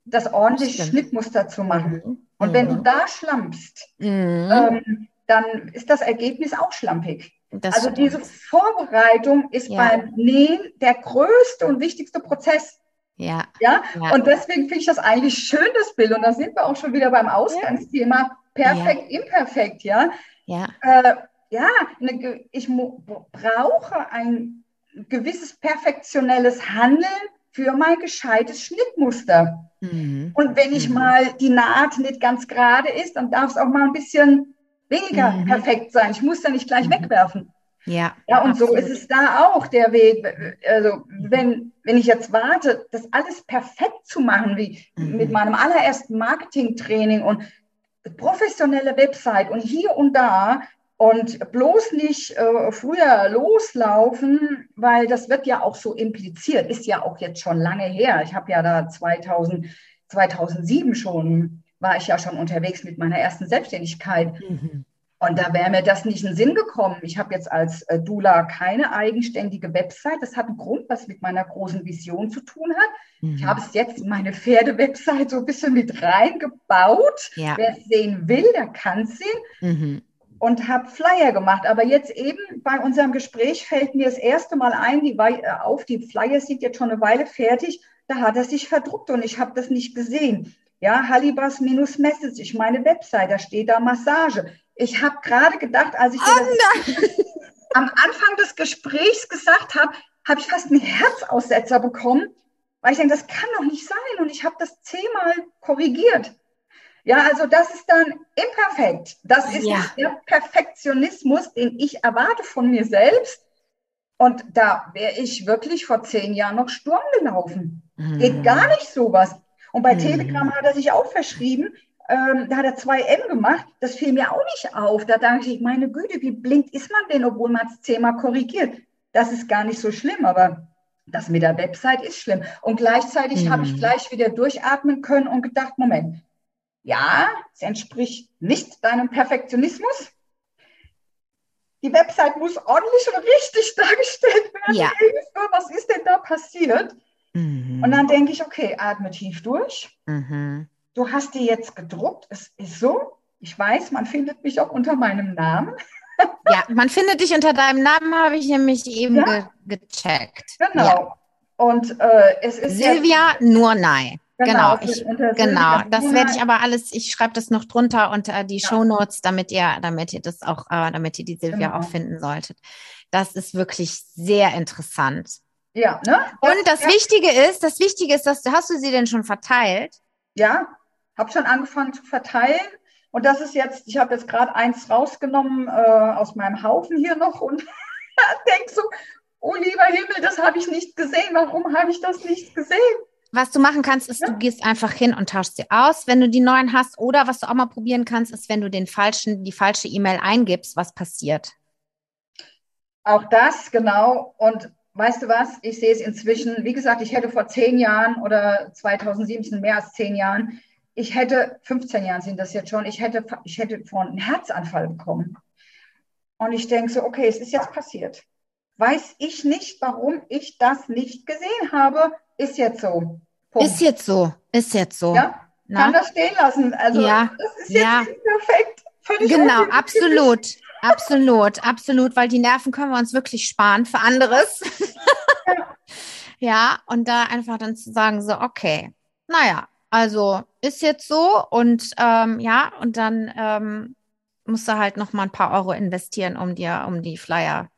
das ordentliche Schnittmuster zu machen. Mhm. Und wenn du mhm. da schlampst, ähm, dann ist das Ergebnis auch schlampig. Das also diese Vorbereitung ist ja. beim Nähen der größte und wichtigste Prozess. Ja. ja. ja. Und deswegen finde ich das eigentlich schön, das Bild. Und da sind wir auch schon wieder beim Ausgangsthema perfekt, ja. imperfekt, ja. Ja. Äh, ja, eine, ich brauche ein gewisses perfektionelles Handeln für mein gescheites Schnittmuster. Mhm. Und wenn ich mhm. mal die Naht nicht ganz gerade ist, dann darf es auch mal ein bisschen weniger mhm. perfekt sein. Ich muss da nicht gleich mhm. wegwerfen. Ja, ja und absolut. so ist es da auch der Weg. Also wenn, wenn ich jetzt warte, das alles perfekt zu machen, wie mhm. mit meinem allerersten Marketingtraining und professionelle Website und hier und da und bloß nicht äh, früher loslaufen, weil das wird ja auch so impliziert, ist ja auch jetzt schon lange her. Ich habe ja da 2000, 2007 schon, war ich ja schon unterwegs mit meiner ersten Selbstständigkeit. Mhm. Und da wäre mir das nicht in den Sinn gekommen. Ich habe jetzt als äh, Dula keine eigenständige Website. Das hat einen Grund, was mit meiner großen Vision zu tun hat. Mhm. Ich habe es jetzt in meine Pferde-Website so ein bisschen mit reingebaut. Ja. Wer es sehen will, der kann es sehen. Mhm. Und habe Flyer gemacht. Aber jetzt eben bei unserem Gespräch fällt mir das erste Mal ein, die, äh, auf, die Flyer sind jetzt schon eine Weile fertig. Da hat er sich verdruckt und ich habe das nicht gesehen. Ja, Halibas minus Message, meine Website, da steht da Massage. Ich habe gerade gedacht, als ich oh, (laughs) am Anfang des Gesprächs gesagt habe, habe ich fast einen Herzaussetzer bekommen, weil ich denke, das kann doch nicht sein. Und ich habe das zehnmal korrigiert. Ja, also das ist dann imperfekt. Das ist ja. der Perfektionismus, den ich erwarte von mir selbst. Und da wäre ich wirklich vor zehn Jahren noch Sturm gelaufen. Mhm. Geht gar nicht sowas. Und bei mhm. Telegram hat er sich auch verschrieben, ähm, da hat er zwei M gemacht, das fiel mir auch nicht auf. Da dachte ich, meine Güte, wie blind ist man denn, obwohl man es zehnmal korrigiert? Das ist gar nicht so schlimm, aber das mit der Website ist schlimm. Und gleichzeitig mhm. habe ich gleich wieder durchatmen können und gedacht, Moment, ja, es entspricht nicht deinem Perfektionismus. Die Website muss ordentlich und richtig (laughs) dargestellt werden. Ja. Was ist denn da passiert? Mhm. Und dann denke ich, okay, atme tief durch. Mhm. Du hast die jetzt gedruckt. Es ist so. Ich weiß, man findet mich auch unter meinem Namen. Ja, man findet dich unter deinem Namen, habe ich nämlich eben ja. ge gecheckt. Genau. Ja. Und äh, es ist Silvia Nurnay. Genau, genau, ich, genau. Das werde ich aber alles, ich schreibe das noch drunter unter die ja. Show Notes, damit ihr, damit ihr das auch, äh, damit ihr die Silvia genau. auch finden solltet. Das ist wirklich sehr interessant. Ja, ne? Und das ja. Wichtige ist, das Wichtige ist, dass hast du sie denn schon verteilt? Ja, habe schon angefangen zu verteilen. Und das ist jetzt, ich habe jetzt gerade eins rausgenommen äh, aus meinem Haufen hier noch und (laughs) denke so, oh lieber Himmel, das habe ich nicht gesehen. Warum habe ich das nicht gesehen? Was du machen kannst, ist, ja. du gehst einfach hin und tauschst sie aus, wenn du die neuen hast. Oder was du auch mal probieren kannst, ist, wenn du den falschen, die falsche E-Mail eingibst, was passiert. Auch das, genau. Und weißt du was? Ich sehe es inzwischen. Wie gesagt, ich hätte vor zehn Jahren oder 2017 mehr als zehn Jahren, ich hätte, 15 Jahren sind das jetzt schon, ich hätte, ich hätte vor einen Herzanfall bekommen. Und ich denke so, okay, es ist jetzt passiert. Weiß ich nicht, warum ich das nicht gesehen habe, ist jetzt so. Punkt. Ist jetzt so. Ist jetzt so. Ja, Na? kann das stehen lassen. Also ja. das ist jetzt ja. perfekt. Völlig genau, absolut. Absolut, absolut, weil die Nerven können wir uns wirklich sparen für anderes. Ja, (laughs) und da einfach dann zu sagen, so, okay, naja, also ist jetzt so und ähm, ja, und dann ähm, musst du halt noch mal ein paar Euro investieren, um dir, um die Flyer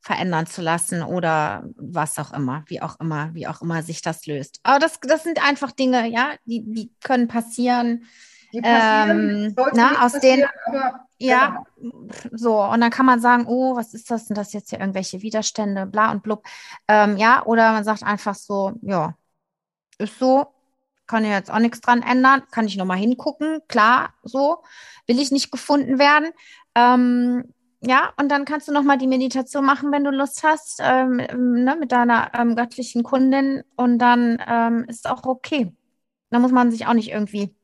verändern zu lassen oder was auch immer, wie auch immer, wie auch immer sich das löst. Aber das, das sind einfach Dinge, ja, die, die können passieren. Die passieren, ähm, na, aus den, aber, ja, genau. so, und dann kann man sagen, oh, was ist das denn das jetzt hier, irgendwelche Widerstände, bla und blub. Ähm, ja, oder man sagt einfach so, ja, ist so, kann ich jetzt auch nichts dran ändern, kann ich nochmal hingucken, klar, so, will ich nicht gefunden werden. Ähm, ja, und dann kannst du nochmal die Meditation machen, wenn du Lust hast, ähm, ne, mit deiner ähm, göttlichen Kundin und dann ähm, ist auch okay. Da muss man sich auch nicht irgendwie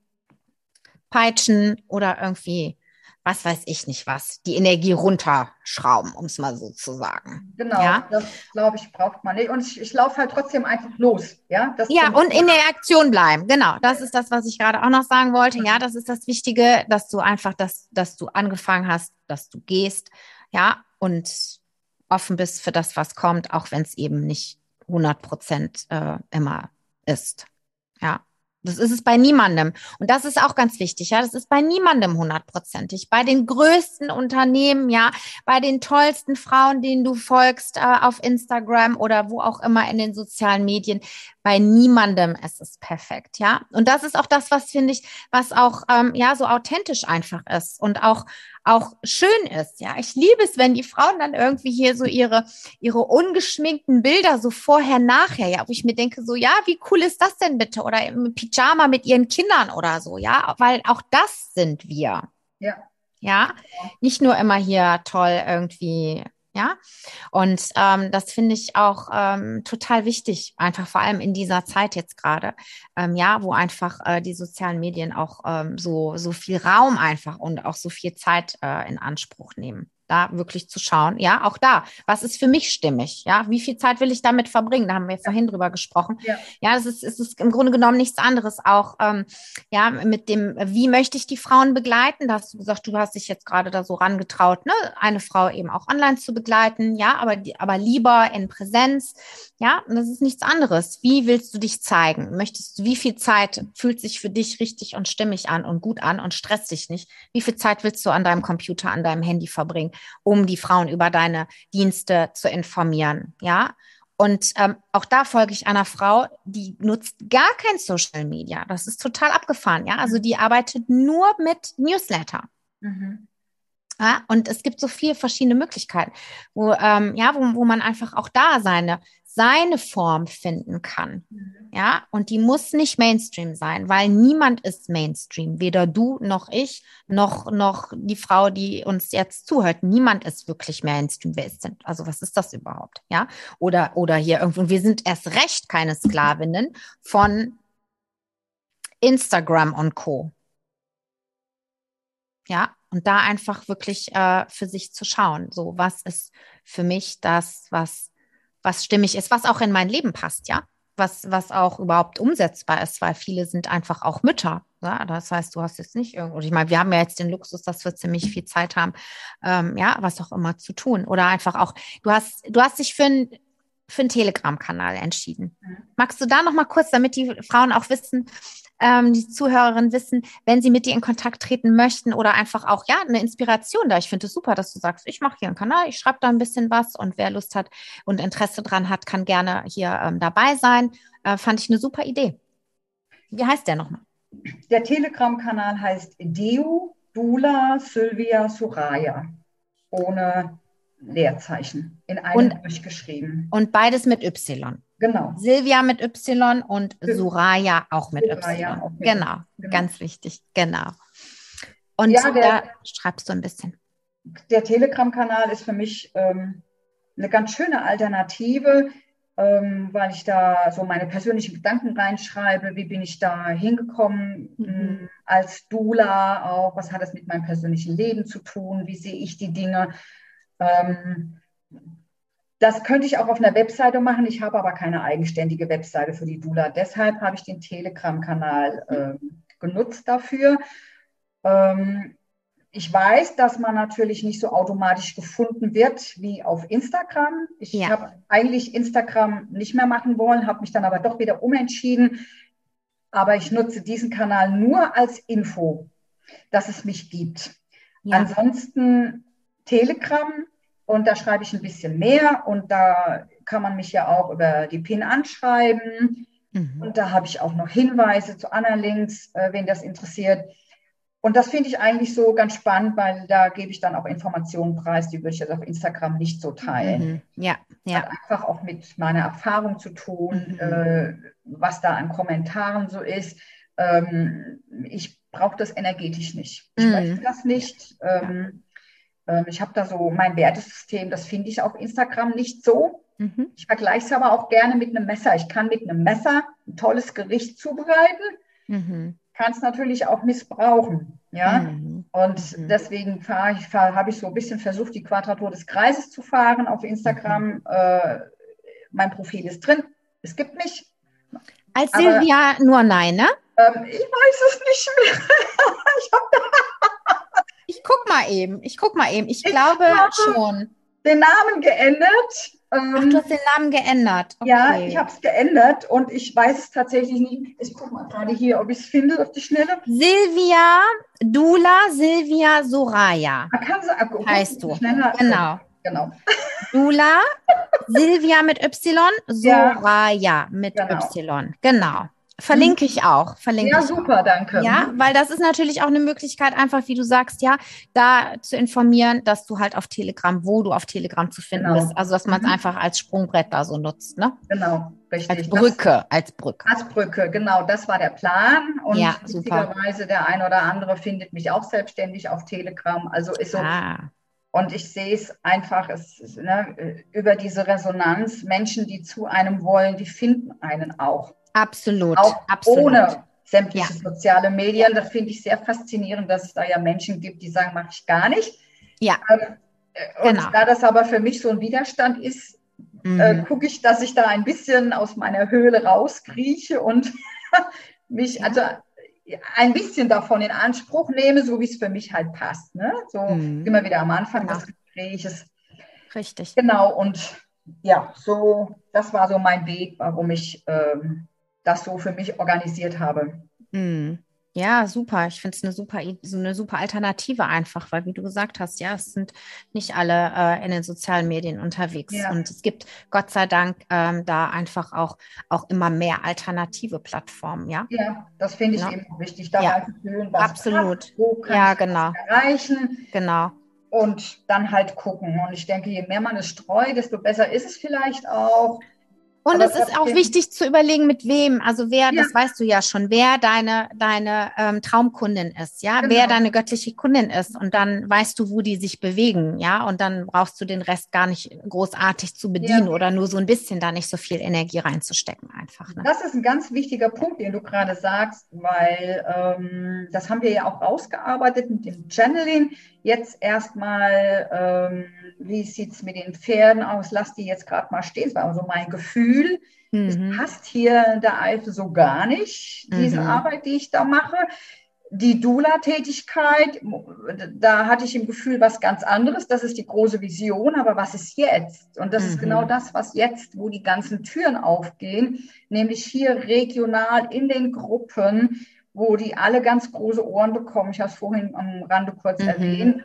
peitschen oder irgendwie was weiß ich nicht was, die Energie runterschrauben, um es mal so zu sagen. Genau, ja? das glaube ich, braucht man nicht. Und ich, ich laufe halt trotzdem einfach los. Ja, das ja und in der Aktion bleiben. Genau, das ist das, was ich gerade auch noch sagen wollte. Ja, das ist das Wichtige, dass du einfach, dass, dass du angefangen hast, dass du gehst, ja, und offen bist für das, was kommt, auch wenn es eben nicht 100 Prozent äh, immer ist. Ja. Das ist es bei niemandem. Und das ist auch ganz wichtig, ja. Das ist bei niemandem hundertprozentig. Bei den größten Unternehmen, ja, bei den tollsten Frauen, denen du folgst äh, auf Instagram oder wo auch immer in den sozialen Medien, bei niemandem ist es perfekt, ja. Und das ist auch das, was finde ich, was auch ähm, ja so authentisch einfach ist und auch auch schön ist, ja. Ich liebe es, wenn die Frauen dann irgendwie hier so ihre ihre ungeschminkten Bilder so vorher nachher, ja, wo ich mir denke so, ja, wie cool ist das denn bitte oder im Pyjama mit ihren Kindern oder so, ja, weil auch das sind wir. Ja. Ja, nicht nur immer hier toll irgendwie ja, und ähm, das finde ich auch ähm, total wichtig, einfach vor allem in dieser Zeit jetzt gerade, ähm, ja, wo einfach äh, die sozialen Medien auch ähm, so, so viel Raum einfach und auch so viel Zeit äh, in Anspruch nehmen da wirklich zu schauen, ja, auch da, was ist für mich stimmig, ja, wie viel Zeit will ich damit verbringen, da haben wir vorhin drüber gesprochen, ja, ja ist, ist, ist im Grunde genommen nichts anderes, auch, ähm, ja, mit dem, wie möchte ich die Frauen begleiten, da hast du gesagt, du hast dich jetzt gerade da so rangetraut, ne, eine Frau eben auch online zu begleiten, ja, aber, aber lieber in Präsenz, ja, und das ist nichts anderes, wie willst du dich zeigen, möchtest du, wie viel Zeit fühlt sich für dich richtig und stimmig an und gut an und stresst dich nicht, wie viel Zeit willst du an deinem Computer, an deinem Handy verbringen, um die Frauen über deine Dienste zu informieren. Ja. Und ähm, auch da folge ich einer Frau, die nutzt gar kein Social Media. Das ist total abgefahren, ja. Also die arbeitet nur mit Newsletter. Mhm. Ja, und es gibt so viele verschiedene Möglichkeiten, wo, ähm, ja, wo, wo man einfach auch da seine, seine Form finden kann. Mhm. Ja, und die muss nicht Mainstream sein, weil niemand ist Mainstream. Weder du noch ich, noch, noch die Frau, die uns jetzt zuhört. Niemand ist wirklich Mainstream. Wer ist denn? Also, was ist das überhaupt? Ja, oder, oder hier irgendwo. Wir sind erst recht keine Sklavinnen von Instagram und Co. Ja, und da einfach wirklich äh, für sich zu schauen. So, was ist für mich das, was was stimmig ist, was auch in mein Leben passt, ja. Was, was auch überhaupt umsetzbar ist, weil viele sind einfach auch Mütter. Ja? Das heißt, du hast jetzt nicht irgendwo, ich meine, wir haben ja jetzt den Luxus, dass wir ziemlich viel Zeit haben, ähm, ja, was auch immer zu tun. Oder einfach auch, du hast, du hast dich für ein für einen Telegram-Kanal entschieden. Mhm. Magst du da noch mal kurz, damit die Frauen auch wissen, ähm, die Zuhörerinnen wissen, wenn sie mit dir in Kontakt treten möchten oder einfach auch, ja, eine Inspiration da. Ich finde es super, dass du sagst, ich mache hier einen Kanal, ich schreibe da ein bisschen was und wer Lust hat und Interesse dran hat, kann gerne hier ähm, dabei sein. Äh, fand ich eine super Idee. Wie heißt der nochmal? Der Telegram-Kanal heißt Deu Dula Sylvia Suraya. Ohne Leerzeichen. In einem und, durchgeschrieben. Und beides mit Y. Genau. Silvia mit Y und Suraya auch mit Suraya Y. Auch mit genau. genau, ganz wichtig, genau. Und ja, der, da schreibst du ein bisschen. Der Telegram-Kanal ist für mich ähm, eine ganz schöne Alternative, ähm, weil ich da so meine persönlichen Gedanken reinschreibe. Wie bin ich da hingekommen mhm. Ähm, als Dula auch? Was hat das mit meinem persönlichen Leben zu tun? Wie sehe ich die Dinge? Ähm, das könnte ich auch auf einer Webseite machen. Ich habe aber keine eigenständige Webseite für die Dula. Deshalb habe ich den Telegram-Kanal äh, genutzt dafür. Ähm, ich weiß, dass man natürlich nicht so automatisch gefunden wird wie auf Instagram. Ich ja. habe eigentlich Instagram nicht mehr machen wollen, habe mich dann aber doch wieder umentschieden. Aber ich nutze diesen Kanal nur als Info, dass es mich gibt. Ja. Ansonsten Telegram und da schreibe ich ein bisschen mehr und da kann man mich ja auch über die PIN anschreiben. Mhm. Und da habe ich auch noch Hinweise zu anderen Links, äh, wen das interessiert. Und das finde ich eigentlich so ganz spannend, weil da gebe ich dann auch Informationen preis, die würde ich jetzt auf Instagram nicht so teilen. Mhm. Ja, ja. Hat einfach auch mit meiner Erfahrung zu tun, mhm. äh, was da an Kommentaren so ist. Ähm, ich brauche das energetisch nicht. Ich mhm. möchte das nicht. Ähm, ähm, ich habe da so mein Wertesystem, das finde ich auf Instagram nicht so. Mhm. Ich vergleiche es aber auch gerne mit einem Messer. Ich kann mit einem Messer ein tolles Gericht zubereiten, mhm. kann es natürlich auch missbrauchen. Ja? Mhm. Und mhm. deswegen fahr ich, fahr, habe ich so ein bisschen versucht, die Quadratur des Kreises zu fahren auf Instagram. Mhm. Äh, mein Profil ist drin. Es gibt mich. Als Silvia nur nein, ne? Ähm, ich weiß es nicht mehr. (laughs) ich habe da ich guck mal eben. Ich guck mal eben. Ich, ich glaube schon. Den Namen geändert. Ach, du hast den Namen geändert. Okay. Ja, ich habe es geändert und ich weiß es tatsächlich nicht. Ich gucke mal gerade hier, ob ich es finde auf die Schnelle. Silvia Dula Silvia Soraya. Ah, kann sie, ah, heißt du. Schneller. Genau. Genau. Dula (laughs) Silvia mit Y, Soraya ja, mit genau. Y. Genau. Verlinke ich auch. Verlinke ja, super, danke. Ja, weil das ist natürlich auch eine Möglichkeit, einfach, wie du sagst, ja, da zu informieren, dass du halt auf Telegram, wo du auf Telegram zu finden genau. bist. Also, dass man es mhm. einfach als Sprungbrett da so nutzt, ne? Genau, richtig. Als Brücke, das, als Brücke. Als Brücke, genau, das war der Plan. Und ja, witzigerweise, der ein oder andere findet mich auch selbstständig auf Telegram. Also ist so. Ah. Und ich sehe es einfach, es, ne, über diese Resonanz, Menschen, die zu einem wollen, die finden einen auch. Absolut. Auch absolut. ohne sämtliche ja. soziale Medien. Das finde ich sehr faszinierend, dass es da ja Menschen gibt, die sagen, mache ich gar nicht. Ja. Ähm, äh, und genau. da das aber für mich so ein Widerstand ist, mhm. äh, gucke ich, dass ich da ein bisschen aus meiner Höhle rauskrieche und (laughs) mich, ja. also ein bisschen davon in Anspruch nehme, so wie es für mich halt passt. Ne? So mhm. immer wieder am Anfang genau. des Gesprächs. Richtig. Genau, und ja, so, das war so mein Weg, warum ich ähm, das so für mich organisiert habe. Mm. Ja, super. Ich finde es eine super, so eine super Alternative einfach, weil wie du gesagt hast, ja, es sind nicht alle äh, in den sozialen Medien unterwegs. Ja. Und es gibt Gott sei Dank ähm, da einfach auch, auch immer mehr alternative Plattformen, ja. Ja, das finde ich ja. eben wichtig. Da ja. fühlen, was Absolut. Hat, wo kann ja, genau. erreichen. Genau. Und dann halt gucken. Und ich denke, je mehr man es streut, desto besser ist es vielleicht auch. Und Aber es ist auch wichtig zu überlegen, mit wem, also wer, ja. das weißt du ja schon, wer deine, deine ähm, Traumkundin ist, ja, genau. wer deine göttliche Kundin ist. Und dann weißt du, wo die sich bewegen, ja, und dann brauchst du den Rest gar nicht großartig zu bedienen ja. oder nur so ein bisschen da nicht so viel Energie reinzustecken einfach. Ne? Das ist ein ganz wichtiger Punkt, den du gerade sagst, weil ähm, das haben wir ja auch rausgearbeitet mit dem Channeling. Jetzt erstmal, ähm, wie sieht's mit den Pferden aus? Lass die jetzt gerade mal stehen. Das war also mein Gefühl. Mhm. Es passt hier der Eifel so gar nicht, diese mhm. Arbeit, die ich da mache. Die Dula-Tätigkeit, da hatte ich im Gefühl was ganz anderes. Das ist die große Vision, aber was ist jetzt? Und das mhm. ist genau das, was jetzt, wo die ganzen Türen aufgehen, nämlich hier regional in den Gruppen, wo die alle ganz große Ohren bekommen. Ich habe es vorhin am Rande kurz mhm. erwähnt.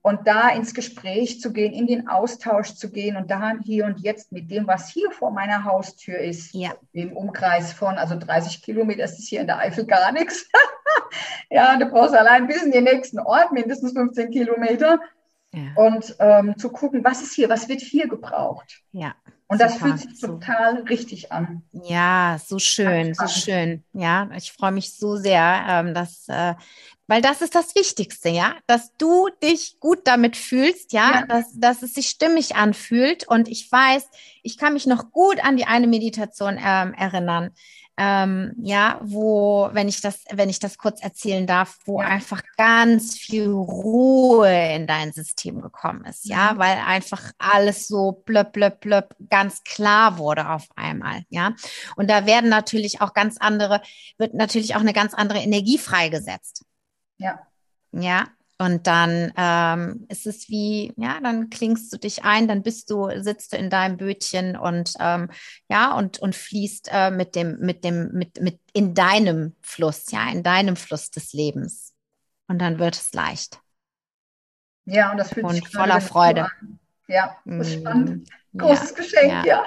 Und da ins Gespräch zu gehen, in den Austausch zu gehen und da hier und jetzt mit dem, was hier vor meiner Haustür ist, ja. im Umkreis von, also 30 Kilometer ist es hier in der Eifel gar nichts. (laughs) ja, du brauchst allein bis in den nächsten Ort, mindestens 15 Kilometer. Ja. Und ähm, zu gucken, was ist hier, was wird hier gebraucht. Ja. Und das fühlt sich total richtig an. Ja, so schön, so schön. Ja, ich freue mich so sehr, ähm, dass, äh, weil das ist das Wichtigste, ja, dass du dich gut damit fühlst, ja, ja, Dass, dass es sich stimmig anfühlt. Und ich weiß, ich kann mich noch gut an die eine Meditation ähm, erinnern ähm, ja, wo, wenn ich das, wenn ich das kurz erzählen darf, wo ja. einfach ganz viel Ruhe in dein System gekommen ist, ja, mhm. weil einfach alles so blöpp, blöpp, blöpp ganz klar wurde auf einmal, ja. Und da werden natürlich auch ganz andere, wird natürlich auch eine ganz andere Energie freigesetzt. Ja. Ja, und dann ähm, ist es wie, ja, dann klingst du dich ein, dann bist du, sitzt du in deinem Bötchen und ähm, ja, und, und fließt äh, mit dem, mit dem, mit, mit in deinem Fluss, ja, in deinem Fluss des Lebens. Und dann wird es leicht. Ja, und das fühlt und sich voller Freude. Ja, das ist spannend. Großes ja, Geschenk, ja. ja.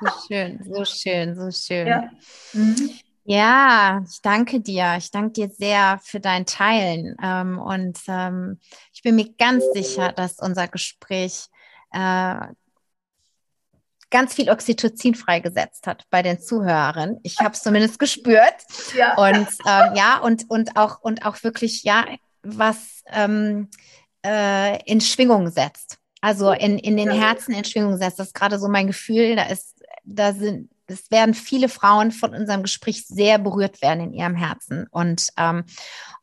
So schön, so schön, so schön. Ja. Mhm. Ja, ich danke dir. Ich danke dir sehr für dein Teilen. Ähm, und ähm, ich bin mir ganz sicher, dass unser Gespräch äh, ganz viel Oxytocin freigesetzt hat bei den Zuhörern. Ich habe es zumindest gespürt. Ja. Und ähm, ja, und, und auch und auch wirklich, ja, was ähm, äh, in Schwingung setzt. Also in, in den Herzen in Schwingung setzt. Das ist gerade so mein Gefühl. Da ist, da sind es werden viele Frauen von unserem Gespräch sehr berührt werden in ihrem Herzen und ähm,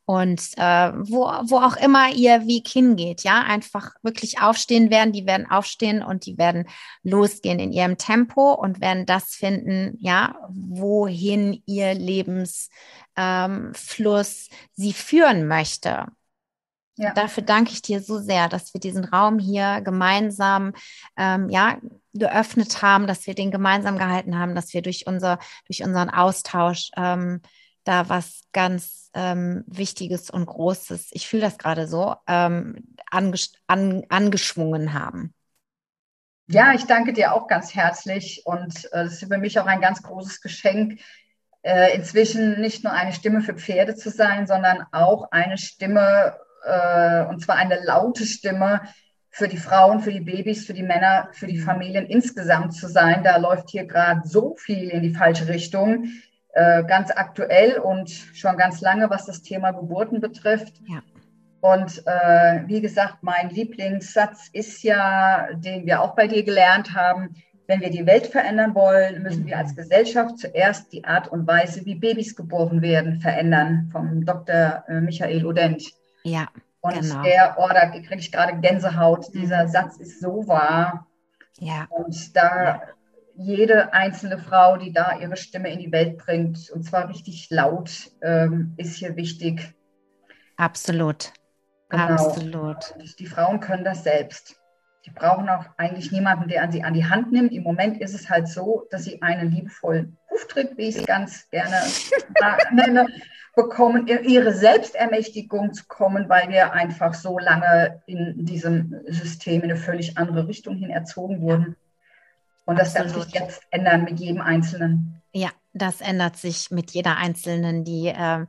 und äh, wo, wo auch immer ihr Weg hingeht, ja, einfach wirklich aufstehen werden, die werden aufstehen und die werden losgehen in ihrem Tempo und werden das finden, ja, wohin ihr Lebensfluss ähm, sie führen möchte. Ja. Dafür danke ich dir so sehr, dass wir diesen Raum hier gemeinsam ähm, ja, geöffnet haben, dass wir den gemeinsam gehalten haben, dass wir durch, unser, durch unseren Austausch ähm, da was ganz ähm, Wichtiges und Großes, ich fühle das gerade so, ähm, anges an, angeschwungen haben. Ja, ich danke dir auch ganz herzlich und äh, es ist für mich auch ein ganz großes Geschenk, äh, inzwischen nicht nur eine Stimme für Pferde zu sein, sondern auch eine Stimme äh, und zwar eine laute Stimme für die Frauen, für die Babys, für die Männer, für die Familien insgesamt zu sein. Da läuft hier gerade so viel in die falsche Richtung, äh, ganz aktuell und schon ganz lange, was das Thema Geburten betrifft. Ja. Und äh, wie gesagt, mein Lieblingssatz ist ja, den wir auch bei dir gelernt haben, wenn wir die Welt verändern wollen, müssen wir als Gesellschaft zuerst die Art und Weise, wie Babys geboren werden, verändern, vom Dr. Äh, Michael Odent. Ja. Und genau. der, oh, da kriege ich gerade Gänsehaut. Mhm. Dieser Satz ist so wahr. Ja. Und da ja. jede einzelne Frau, die da ihre Stimme in die Welt bringt, und zwar richtig laut, ähm, ist hier wichtig. Absolut. Genau. Absolut. Und die Frauen können das selbst. Die brauchen auch eigentlich niemanden, der an sie an die Hand nimmt. Im Moment ist es halt so, dass sie einen liebevollen Huftritt, wie ich es ganz gerne (laughs) nenne, bekommen, ihre Selbstermächtigung zu kommen, weil wir einfach so lange in diesem System in eine völlig andere Richtung hin erzogen wurden. Und das Absolut. darf sich jetzt ändern mit jedem Einzelnen. Ja, das ändert sich mit jeder Einzelnen, die, äh,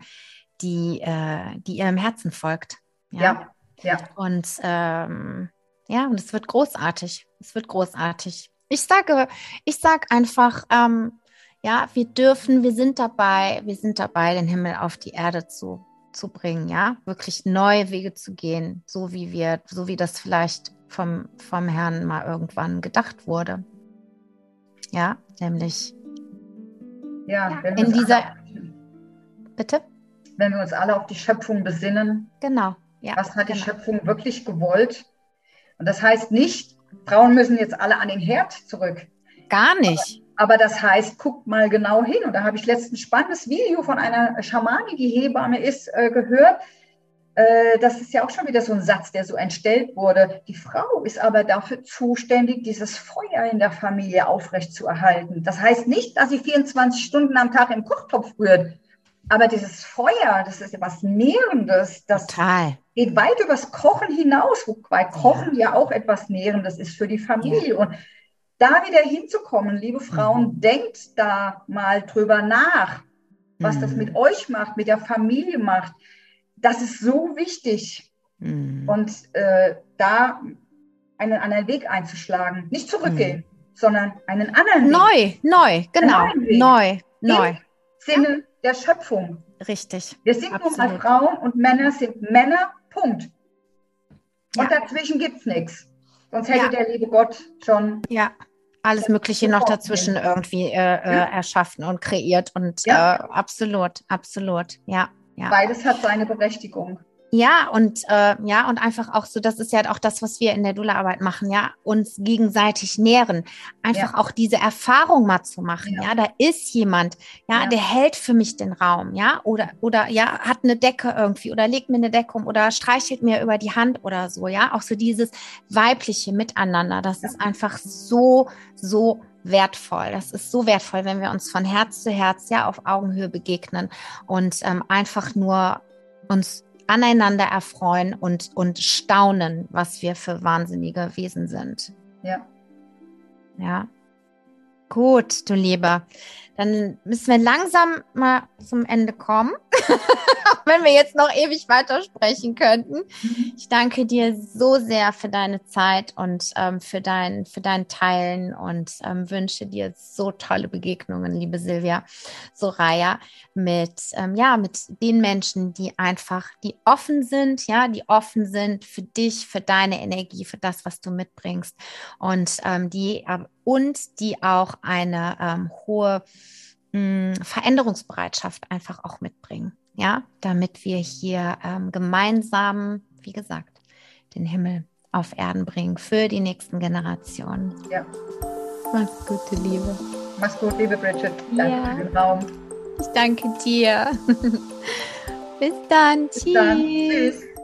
die, äh, die ihrem Herzen folgt. Ja, ja. ja. Und ähm, ja, und es wird großartig. Es wird großartig. Ich sage, ich sage einfach, ähm, ja, wir dürfen, wir sind dabei, wir sind dabei, den Himmel auf die Erde zu, zu bringen, ja, wirklich neue Wege zu gehen, so wie wir, so wie das vielleicht vom, vom Herrn mal irgendwann gedacht wurde. Ja, nämlich ja, ja in dieser. Alle, bitte? Wenn wir uns alle auf die Schöpfung besinnen. Genau. Ja, was hat genau. die Schöpfung wirklich gewollt? Und das heißt nicht, Frauen müssen jetzt alle an den Herd zurück. Gar nicht. Aber, das heißt, guckt mal genau hin. Und da habe ich letztens ein spannendes Video von einer Schamane, die Hebamme ist, äh, gehört. Äh, das ist ja auch schon wieder so ein Satz, der so entstellt wurde. Die Frau ist aber dafür zuständig, dieses Feuer in der Familie aufrechtzuerhalten. Das heißt nicht, dass sie 24 Stunden am Tag im Kochtopf rührt. Aber dieses Feuer, das ist ja was Nährendes. Das Total. geht weit übers Kochen hinaus, wobei Kochen ja, ja auch etwas Nährendes ist für die Familie. Ja. Und da wieder hinzukommen, liebe Frauen, mhm. denkt da mal drüber nach, was mhm. das mit euch macht, mit der Familie macht. Das ist so wichtig. Mhm. Und äh, da einen anderen Weg einzuschlagen, nicht zurückgehen, mhm. sondern einen anderen neu, Weg. Neu, genau, neu, neu. Im Sinne ja. der Schöpfung. Richtig. Wir sind Absolut. nun mal Frauen und Männer sind Männer, Punkt. Und ja. dazwischen gibt es nichts. Sonst hätte ja. der liebe Gott schon ja. Alles Mögliche noch dazwischen irgendwie äh, äh, erschaffen und kreiert. Und ja. äh, absolut, absolut, ja. ja. Beides hat seine Berechtigung. Ja, und äh, ja, und einfach auch so, das ist ja auch das, was wir in der Dula-Arbeit machen, ja, uns gegenseitig nähren. Einfach ja. auch diese Erfahrung mal zu machen, ja. ja, da ist jemand, ja, ja, der hält für mich den Raum, ja, oder, oder ja, hat eine Decke irgendwie oder legt mir eine Decke um oder streichelt mir über die Hand oder so, ja, auch so dieses weibliche Miteinander, das ist einfach so, so wertvoll. Das ist so wertvoll, wenn wir uns von Herz zu Herz ja auf Augenhöhe begegnen und ähm, einfach nur uns aneinander erfreuen und, und staunen, was wir für wahnsinnige Wesen sind. Ja. Ja. Gut, du Lieber. Dann müssen wir langsam mal zum Ende kommen. (laughs) Wenn wir jetzt noch ewig weitersprechen könnten. Ich danke dir so sehr für deine Zeit und ähm, für, dein, für dein Teilen und ähm, wünsche dir so tolle Begegnungen, liebe Silvia Soraya, mit, ähm, ja, mit den Menschen, die einfach, die offen sind, ja, die offen sind für dich, für deine Energie, für das, was du mitbringst und ähm, die und die auch eine ähm, hohe mh, hm, Veränderungsbereitschaft einfach auch mitbringen. Ja, damit wir hier ähm, gemeinsam, wie gesagt, den Himmel auf Erden bringen für die nächsten Generationen. Ja. Mach's gut, Liebe. Mach's gut, liebe Bridget. Danke ja. für den Raum. Ich danke dir. (laughs) Bis dann. Bis Tschüss. Dann. Tschüss.